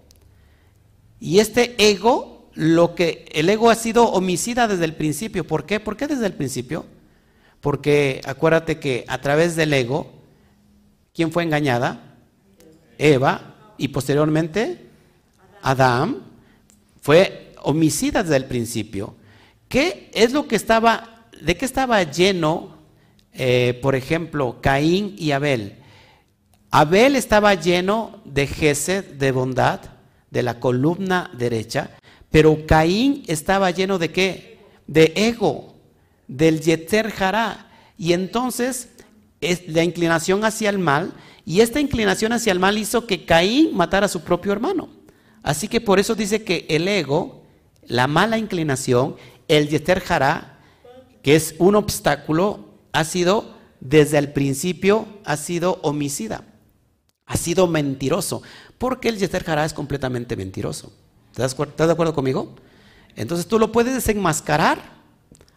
Y este ego, lo que el ego ha sido homicida desde el principio. ¿Por qué? ¿Por qué desde el principio? Porque acuérdate que a través del ego, ¿quién fue engañada? Eva y posteriormente Adán fue homicida desde el principio. ¿Qué es lo que estaba, de qué estaba lleno, eh, por ejemplo, Caín y Abel? Abel estaba lleno de gesed, de bondad, de la columna derecha, pero Caín estaba lleno de qué? De ego, del yeter hará. Y entonces es la inclinación hacia el mal, y esta inclinación hacia el mal hizo que Caín matara a su propio hermano. Así que por eso dice que el ego, la mala inclinación, el yeter hará, que es un obstáculo, ha sido desde el principio, ha sido homicida, ha sido mentiroso. Porque el Yeter Hará es completamente mentiroso. ¿Estás de acuerdo conmigo? Entonces tú lo puedes desenmascarar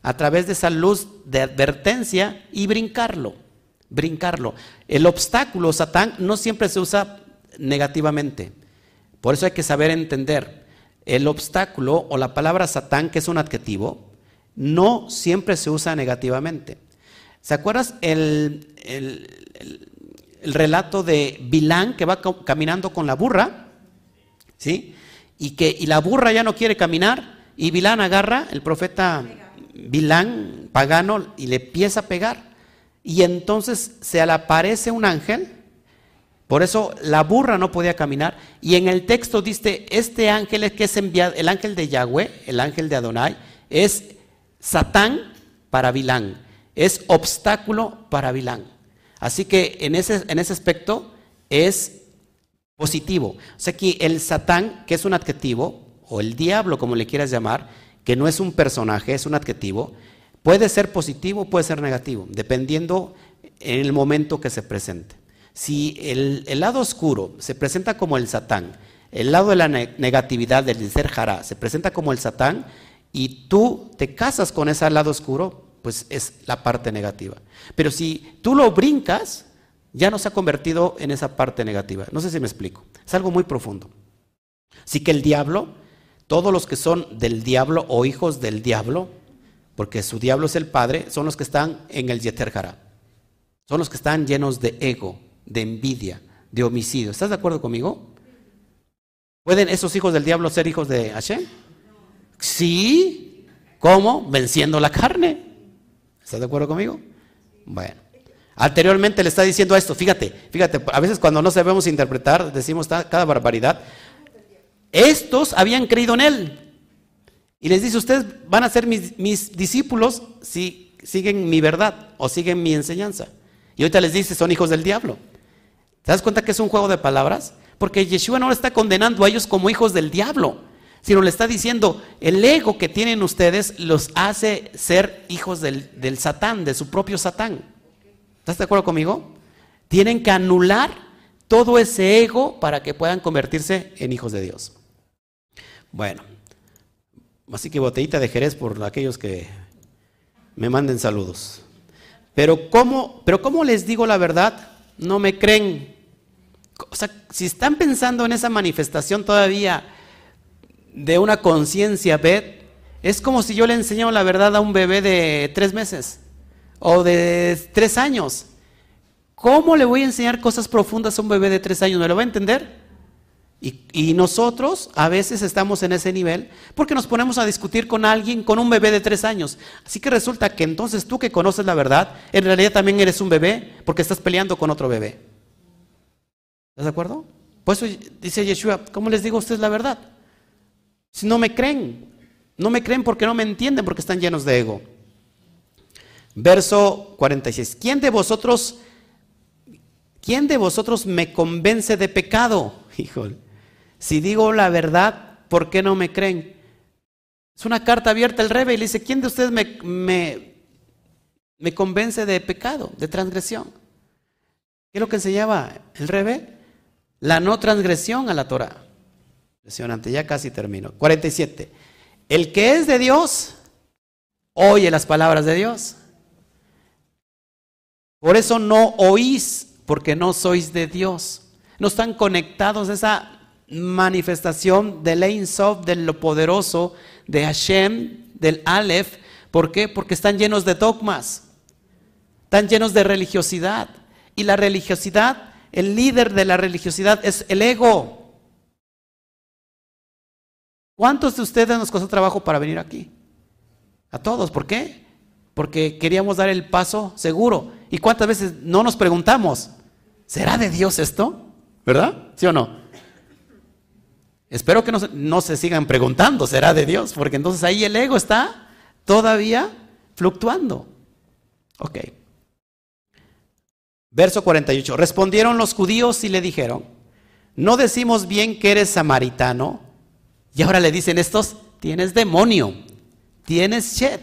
a través de esa luz de advertencia y brincarlo. Brincarlo. El obstáculo, Satán, no siempre se usa negativamente. Por eso hay que saber entender. El obstáculo o la palabra Satán, que es un adjetivo, no siempre se usa negativamente. ¿Se acuerdas el, el, el relato de Bilán que va caminando con la burra, ¿sí? Y que y la burra ya no quiere caminar y Bilán agarra, el profeta Bilán pagano, y le empieza a pegar. Y entonces se le aparece un ángel, por eso la burra no podía caminar. Y en el texto dice, este ángel es que es enviado, el ángel de Yahweh, el ángel de Adonai, es Satán para Bilán, es obstáculo para Bilán. Así que en ese, en ese aspecto es positivo. O sea que el Satán, que es un adjetivo, o el diablo, como le quieras llamar, que no es un personaje, es un adjetivo, puede ser positivo puede ser negativo, dependiendo en el momento que se presente. Si el, lado oscuro se presenta como el Satán, el lado de la negatividad del ser jara se presenta como el Satán, y tú te casas con ese lado oscuro, pues es la parte negativa. Pero si tú lo brincas, ya no se ha convertido en esa parte negativa. No sé si me explico. Es algo muy profundo. Así que el diablo, todos los que son del diablo o hijos del diablo, porque su diablo es el padre, son los que están en el Yeter Son los que están llenos de ego, de envidia, de homicidio. ¿Estás de acuerdo conmigo? ¿Pueden esos hijos del diablo ser hijos de Hashem? Sí. ¿Cómo? Venciendo la carne. ¿Estás de acuerdo conmigo? Bueno. Anteriormente le está diciendo esto, fíjate, fíjate, a veces cuando no sabemos interpretar decimos cada barbaridad. Estos habían creído en él. Y les dice, ustedes van a ser mis, mis discípulos si siguen mi verdad o siguen mi enseñanza. Y ahorita les dice, son hijos del diablo. ¿Te das cuenta que es un juego de palabras? Porque Yeshua no le está condenando a ellos como hijos del diablo sino le está diciendo, el ego que tienen ustedes los hace ser hijos del, del Satán, de su propio Satán. ¿Estás de acuerdo conmigo? Tienen que anular todo ese ego para que puedan convertirse en hijos de Dios. Bueno, así que botellita de Jerez por aquellos que me manden saludos. Pero ¿cómo, pero ¿cómo les digo la verdad? No me creen. O sea, si están pensando en esa manifestación todavía de una conciencia, Bet, es como si yo le enseñara la verdad a un bebé de tres meses o de tres años. ¿Cómo le voy a enseñar cosas profundas a un bebé de tres años? ¿Me lo va a entender? Y, y, nosotros a veces estamos en ese nivel porque nos ponemos a discutir con alguien, con un bebé de tres años. Así que resulta que entonces tú que conoces la verdad, en realidad también eres un bebé porque estás peleando con otro bebé. ¿Estás de acuerdo? Por eso dice Yeshua, ¿cómo les digo a ustedes la verdad? Si no me creen, no me creen porque no me entienden, porque están llenos de ego. Verso 46. ¿Quién de vosotros, quién de vosotros me convence de pecado? Híjole. Si digo la verdad, ¿por qué no me creen? Es una carta abierta al rebe y le dice, ¿quién de ustedes me, me, me convence de pecado, de transgresión? ¿Qué es lo que enseñaba el rebe? La no transgresión a la Torah. Impresionante, ya casi termino. 47. El que es de Dios, oye las palabras de Dios. Por eso no oís, porque no sois de Dios. No están conectados a esa manifestación del Ein Sof, de lo poderoso, de Hashem, del Aleph. ¿Por qué? Porque están llenos de dogmas, están llenos de religiosidad. Y la religiosidad, el líder de la religiosidad es el ego. ¿Cuántos de ustedes nos costó trabajo para venir aquí? A todos, ¿por qué? Porque queríamos dar el paso seguro. ¿Y cuántas veces no nos preguntamos, ¿será de Dios esto? ¿Verdad? ¿Sí o no? Espero que no, se sigan preguntando, ¿será de Dios? Porque entonces ahí el ego está todavía fluctuando. Ok. Verso 48. Respondieron los judíos y le dijeron, no decimos bien que eres samaritano. Y ahora le dicen estos, tienes demonio, tienes shed.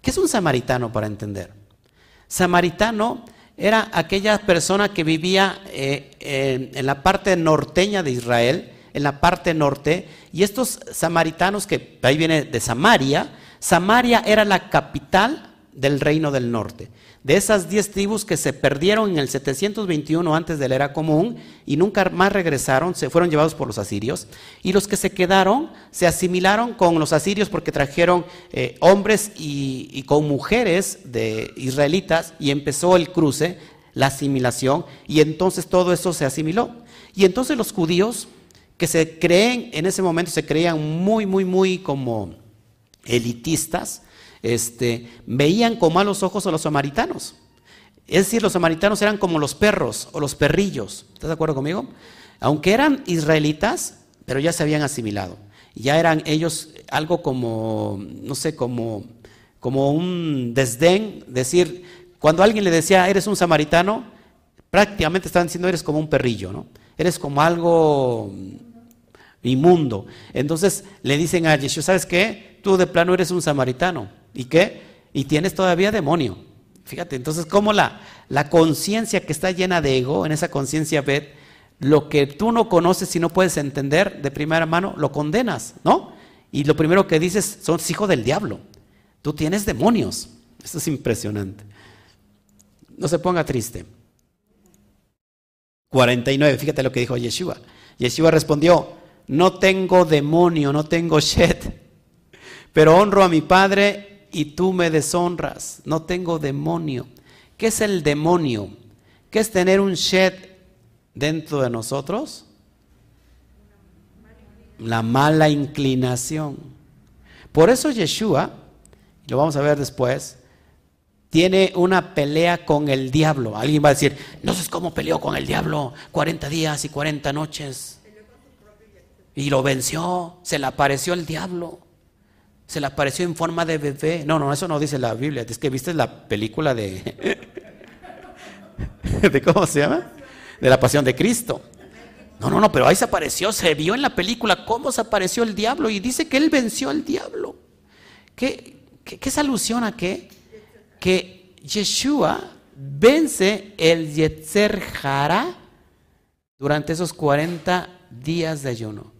¿Qué es un samaritano para entender? Samaritano era aquella persona que vivía eh, en la parte norteña de Israel, en la parte norte, y estos samaritanos, que ahí viene de Samaria, Samaria era la capital del reino del norte. De esas diez tribus que se perdieron en el 721 antes de la era común y nunca más regresaron, se fueron llevados por los asirios. Y los que se quedaron se asimilaron con los asirios porque trajeron eh, hombres y, y con mujeres de israelitas y empezó el cruce, la asimilación, y entonces todo eso se asimiló. Y entonces los judíos que se creen, en ese momento se creían muy, muy, muy como elitistas, este, veían con malos ojos a los samaritanos. Es decir, los samaritanos eran como los perros o los perrillos. ¿Estás de acuerdo conmigo? Aunque eran israelitas, pero ya se habían asimilado. Ya eran ellos algo como, no sé, como, como un desdén. Decir, cuando alguien le decía, eres un samaritano, prácticamente estaban diciendo, eres como un perrillo, ¿no? Eres como algo inmundo. Entonces le dicen a Yeshua, ¿sabes qué? Tú de plano eres un samaritano. ¿Y qué? Y tienes todavía demonio. Fíjate, entonces como la, la conciencia que está llena de ego, en esa conciencia bet, lo que tú no conoces y no puedes entender de primera mano, lo condenas, ¿no? Y lo primero que dices, son hijos del diablo. Tú tienes demonios. Esto es impresionante. No se ponga triste. 49, fíjate lo que dijo Yeshua. Yeshua respondió, no tengo demonio, no tengo shed, pero honro a mi Padre y tú me deshonras. No tengo demonio. ¿Qué es el demonio? ¿Qué es tener un shed dentro de nosotros? La mala inclinación. Por eso Yeshua, lo vamos a ver después, tiene una pelea con el diablo. Alguien va a decir, no sé cómo peleó con el diablo 40 días y 40 noches. Y lo venció, se le apareció el diablo se le apareció en forma de bebé. No, no, eso no dice la Biblia. Es que viste la película de... ¿De cómo se llama? De la pasión de Cristo. No, no, no, pero ahí se apareció, se vio en la película cómo se apareció el diablo y dice que él venció al diablo. ¿Qué, qué, qué es alusión a qué? Que Yeshua vence el Yetzer Hara durante esos 40 días de ayuno.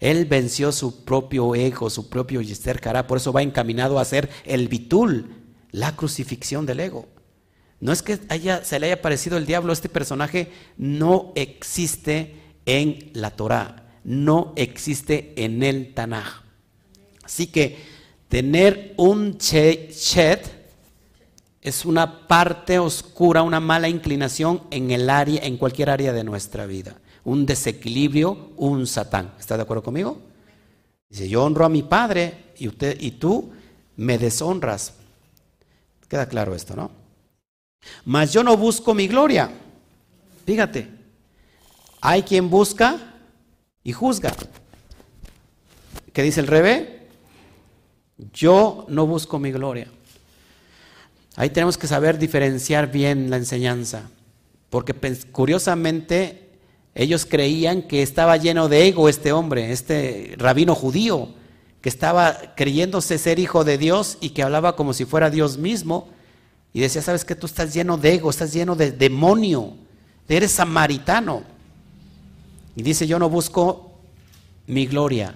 Él venció su propio ego, su propio Yester Kara, por eso va encaminado a ser el bitul, la crucifixión del ego. No es que haya, se le haya parecido el diablo, este personaje no existe en la Torah, no existe en el Tanaj. Así que tener un chet es una parte oscura, una mala inclinación en el área, en cualquier área de nuestra vida un desequilibrio, un satán. ¿Está de acuerdo conmigo? Dice, yo honro a mi padre y, usted, y tú me deshonras. Queda claro esto, ¿no? Mas yo no busco mi gloria. Fíjate, hay quien busca y juzga. ¿Qué dice el rebe? Yo no busco mi gloria. Ahí tenemos que saber diferenciar bien la enseñanza, porque curiosamente ellos creían que estaba lleno de ego este hombre, este rabino judío, que estaba creyéndose ser hijo de Dios y que hablaba como si fuera Dios mismo. Y decía, sabes que tú estás lleno de ego, estás lleno de demonio, eres samaritano. Y dice, yo no busco mi gloria.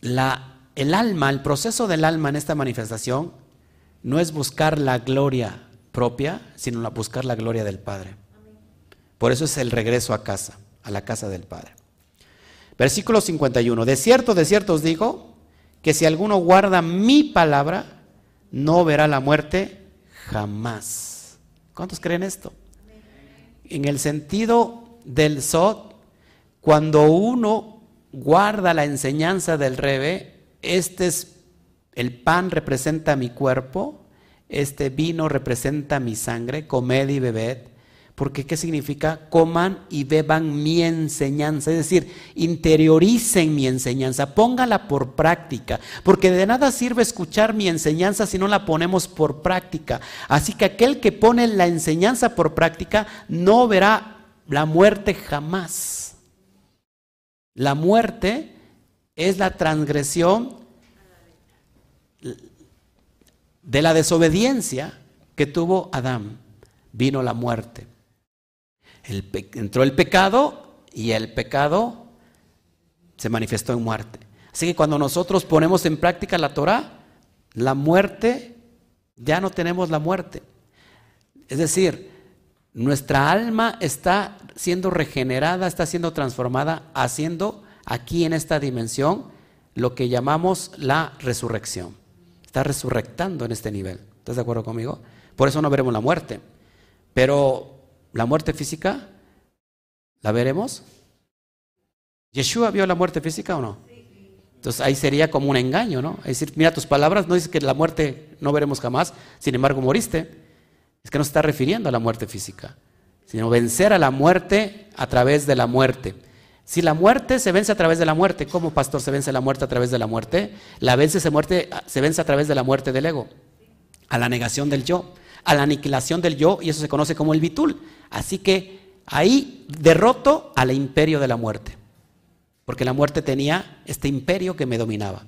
El alma, el proceso del alma en esta manifestación no es buscar la gloria propia, sino buscar la gloria del Padre. Por eso es el regreso a casa, a la casa del Padre. Versículo 51. De cierto, de cierto os digo que si alguno guarda mi palabra, no verá la muerte jamás. ¿Cuántos creen esto? En el sentido del Sot, cuando uno guarda la enseñanza del Rebe, este es el pan representa mi cuerpo, este vino representa mi sangre, comed y bebed. Porque ¿qué significa? Coman y beban mi enseñanza, es decir, interioricen mi enseñanza, póngala por práctica, porque de nada sirve escuchar mi enseñanza si no la ponemos por práctica. Así que aquel que pone la enseñanza por práctica no verá la muerte jamás. La muerte es la transgresión de la desobediencia que tuvo Adán. Vino la muerte entró el pecado y el pecado se manifestó en muerte. Así que cuando nosotros ponemos en práctica la Torah, la muerte, ya no tenemos la muerte. Es decir, nuestra alma está siendo regenerada, está siendo transformada, haciendo aquí en esta dimensión lo que llamamos la resurrección. Está resurrectando en este nivel. ¿Estás de acuerdo conmigo? Por eso no veremos la muerte. Pero la muerte física, ¿la veremos? ¿Yeshua vio la muerte física o no? Entonces ahí sería como un engaño, ¿no? Es decir, mira tus palabras, no dice que la muerte no veremos jamás, sin embargo moriste. Es que no se está refiriendo a la muerte física, sino vencer a la muerte a través de la muerte. Si la muerte se vence a través de la muerte, ¿cómo pastor se vence la muerte a través de la muerte? La vence se, muerte, se vence a través de la muerte del ego, a la negación del yo, a la aniquilación del yo, y eso se conoce como el bitul. Así que ahí derroto al imperio de la muerte, porque la muerte tenía este imperio que me dominaba.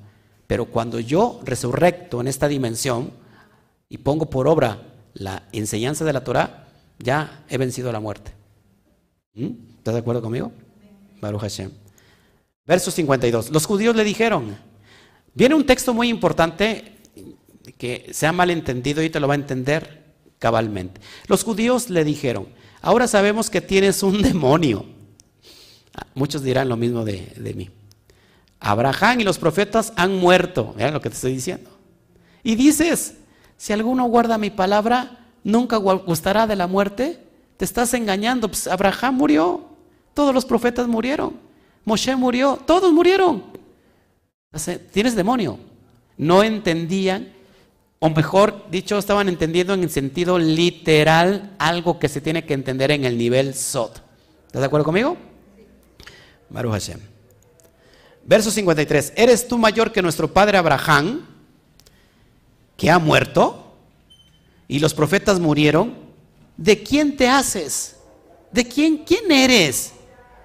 Pero cuando yo resurrecto en esta dimensión y pongo por obra la enseñanza de la Torah, ya he vencido la muerte. ¿Mm? ¿Estás de acuerdo conmigo? Baruch Hashem. Verso 52. Los judíos le dijeron, viene un texto muy importante que se ha malentendido y te lo va a entender Los judíos le dijeron, Ahora sabemos que tienes un demonio. Muchos dirán lo mismo de, mí. Abraham y los profetas han muerto. Mira lo que te estoy diciendo. Y dices, si alguno guarda mi palabra, nunca gustará de la muerte. Te estás engañando. Pues Abraham murió. Todos los profetas murieron. Moshe murió. Todos murieron. Tienes demonio. No entendían o mejor dicho, estaban entendiendo en el sentido literal algo que se tiene que entender en el nivel Sot. ¿Estás de acuerdo conmigo? Baruch Hashem. Verso 53. ¿Eres tú mayor que nuestro padre Abraham, que ha muerto? Y los profetas murieron. ¿De quién te haces? ¿De quién? ¿Quién eres?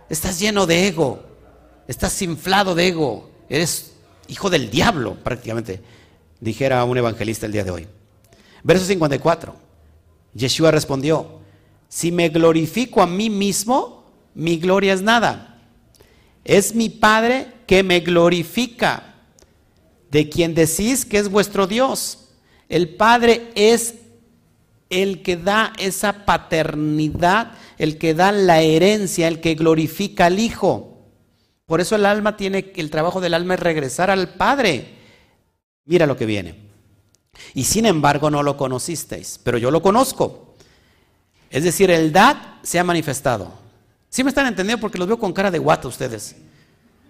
Estás lleno de ego. Estás inflado de ego. Eres hijo del diablo prácticamente dijera un evangelista el día de hoy. Verso 54. Yeshua respondió, si me glorifico a mí mismo, mi gloria es nada. Es mi Padre que me glorifica, de quien decís que es vuestro Dios. El Padre es el que da esa paternidad, el que da la herencia, el que glorifica al Hijo. Por eso el alma tiene, el trabajo del alma es regresar al Padre. Mira lo que viene. Y sin embargo no lo conocisteis, pero yo lo conozco. Es decir, el Dad se ha manifestado. ¿Sí me están entendiendo? Porque los veo con cara de guata ustedes.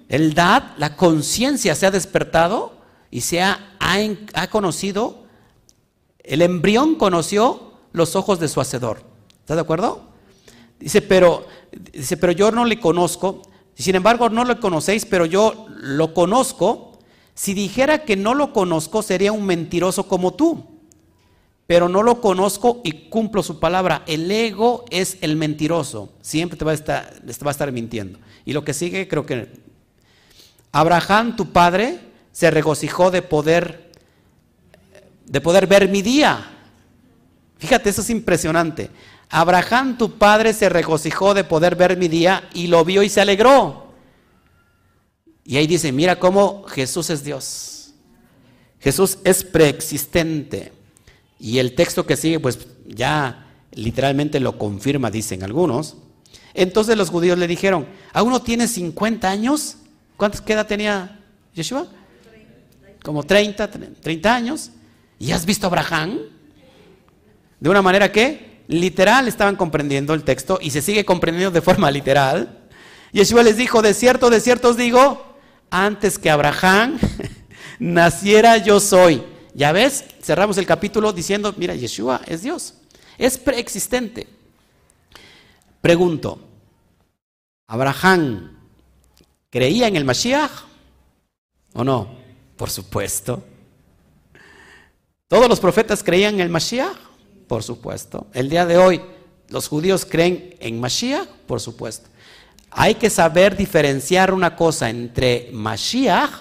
El Dad, la conciencia se ha despertado y se ha, ha, conocido, el embrión conoció los ojos de su hacedor. ¿Está de acuerdo? Dice, pero, dice, pero yo no le conozco. Sin embargo, no lo conocéis, pero yo lo conozco si dijera que no lo conozco, sería un mentiroso como tú. Pero no lo conozco y cumplo su palabra. El ego es el mentiroso. Siempre te va a estar, va a estar mintiendo. Y lo que sigue, creo que Abraham, tu padre, se regocijó de poder, de poder ver mi día. Fíjate, eso es impresionante. Abraham, tu padre, se regocijó de poder ver mi día y lo vio y se alegró. Y ahí dice, mira cómo Jesús es Dios. Jesús es preexistente. Y el texto que sigue, pues ya literalmente lo confirma, dicen algunos. Entonces los judíos le dijeron, ¿aún no tienes 50 años? ¿Cuántos edad tenía Yeshua? Como 30, 30 años. ¿Y has visto a Abraham? De una manera que literal estaban comprendiendo el texto y se sigue comprendiendo de forma literal. Yeshua les dijo, de cierto, de cierto os digo, antes que Abraham naciera yo soy. Ya ves, cerramos el capítulo diciendo, mira, Yeshua es Dios, es preexistente. Pregunto, ¿Abraham creía en el Mashiach o no? Por supuesto. ¿Todos los profetas creían en el Mashiach? Por supuesto. El día de hoy, ¿los judíos creen en Mashiach? Por supuesto. Hay que saber diferenciar una cosa entre Mashiach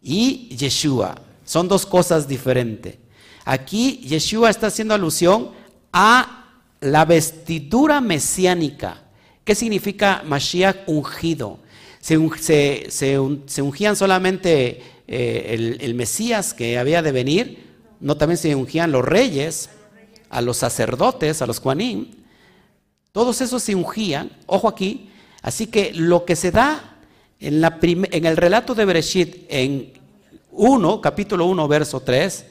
y Yeshua. Son dos cosas diferentes. Aquí Yeshua está haciendo alusión a la vestidura mesiánica. ¿Qué significa Mashiach ungido? Se, ungían solamente eh, el, Mesías que había de venir, no también se ungían los reyes, a los sacerdotes, a los Juanim. Todos esos se ungían, ojo aquí. Así que lo que se da en, la en el relato de Bereshit, en 1, capítulo 1, verso 3,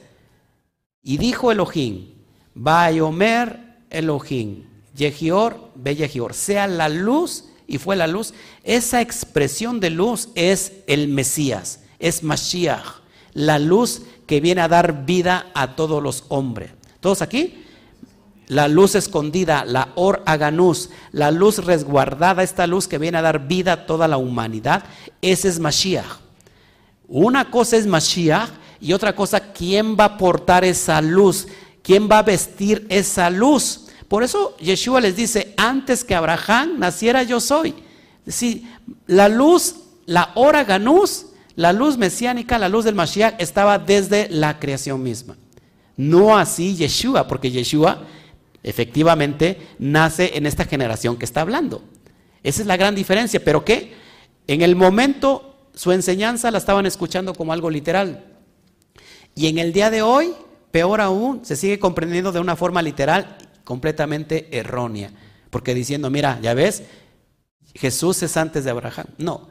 y dijo Elohim, Bayomer Elohim, Yehior, Be Yehior, sea la luz y fue la luz. Esa expresión de luz es el Mesías, es Mashiach, la luz que viene a dar vida a todos los hombres. ¿Todos aquí? La luz escondida, la Or Aganus, la luz resguardada, esta luz que viene a dar vida a toda la humanidad, ese es Mashiach. Una cosa es Mashiach y otra cosa, ¿quién va a portar esa luz? ¿Quién va a vestir esa luz? Por eso Yeshua les dice, antes que Abraham naciera yo soy. Es la luz, la hora ganús, la luz mesiánica, la luz del Mashiach estaba desde la creación misma. No así Yeshua, porque Yeshua efectivamente nace en esta generación que está hablando. Esa es la gran diferencia. Pero que en el momento su enseñanza la estaban escuchando como algo literal. Y en el día de hoy, peor aún, se sigue comprendiendo de una forma literal completamente errónea. Porque diciendo, mira, ya ves, Jesús es antes de Abraham. No,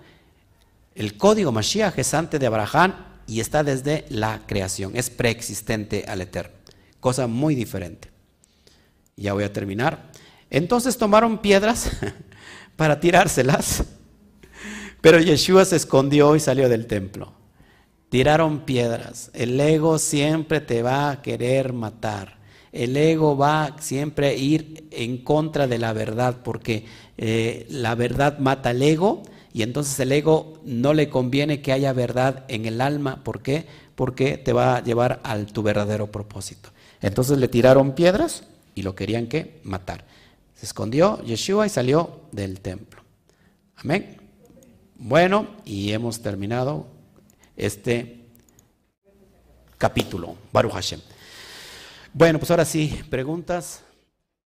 el código Mashiach es antes de Abraham y está desde la creación, es preexistente al eterno. Cosa muy diferente. Ya voy a terminar. Entonces tomaron piedras para tirárselas, pero Yeshua se escondió y salió del templo. Tiraron piedras. El ego siempre te va a querer matar. El ego va siempre ir en contra de la verdad porque eh, la verdad mata al ego y entonces el ego no le conviene que haya verdad en el alma. ¿Por qué? Porque te va a llevar a tu verdadero propósito. Entonces le tiraron piedras y lo querían que matar. Se escondió Yeshua y salió del templo. Amén. Bueno, y hemos terminado este capítulo. Baruch Hashem. Bueno, pues ahora sí, preguntas.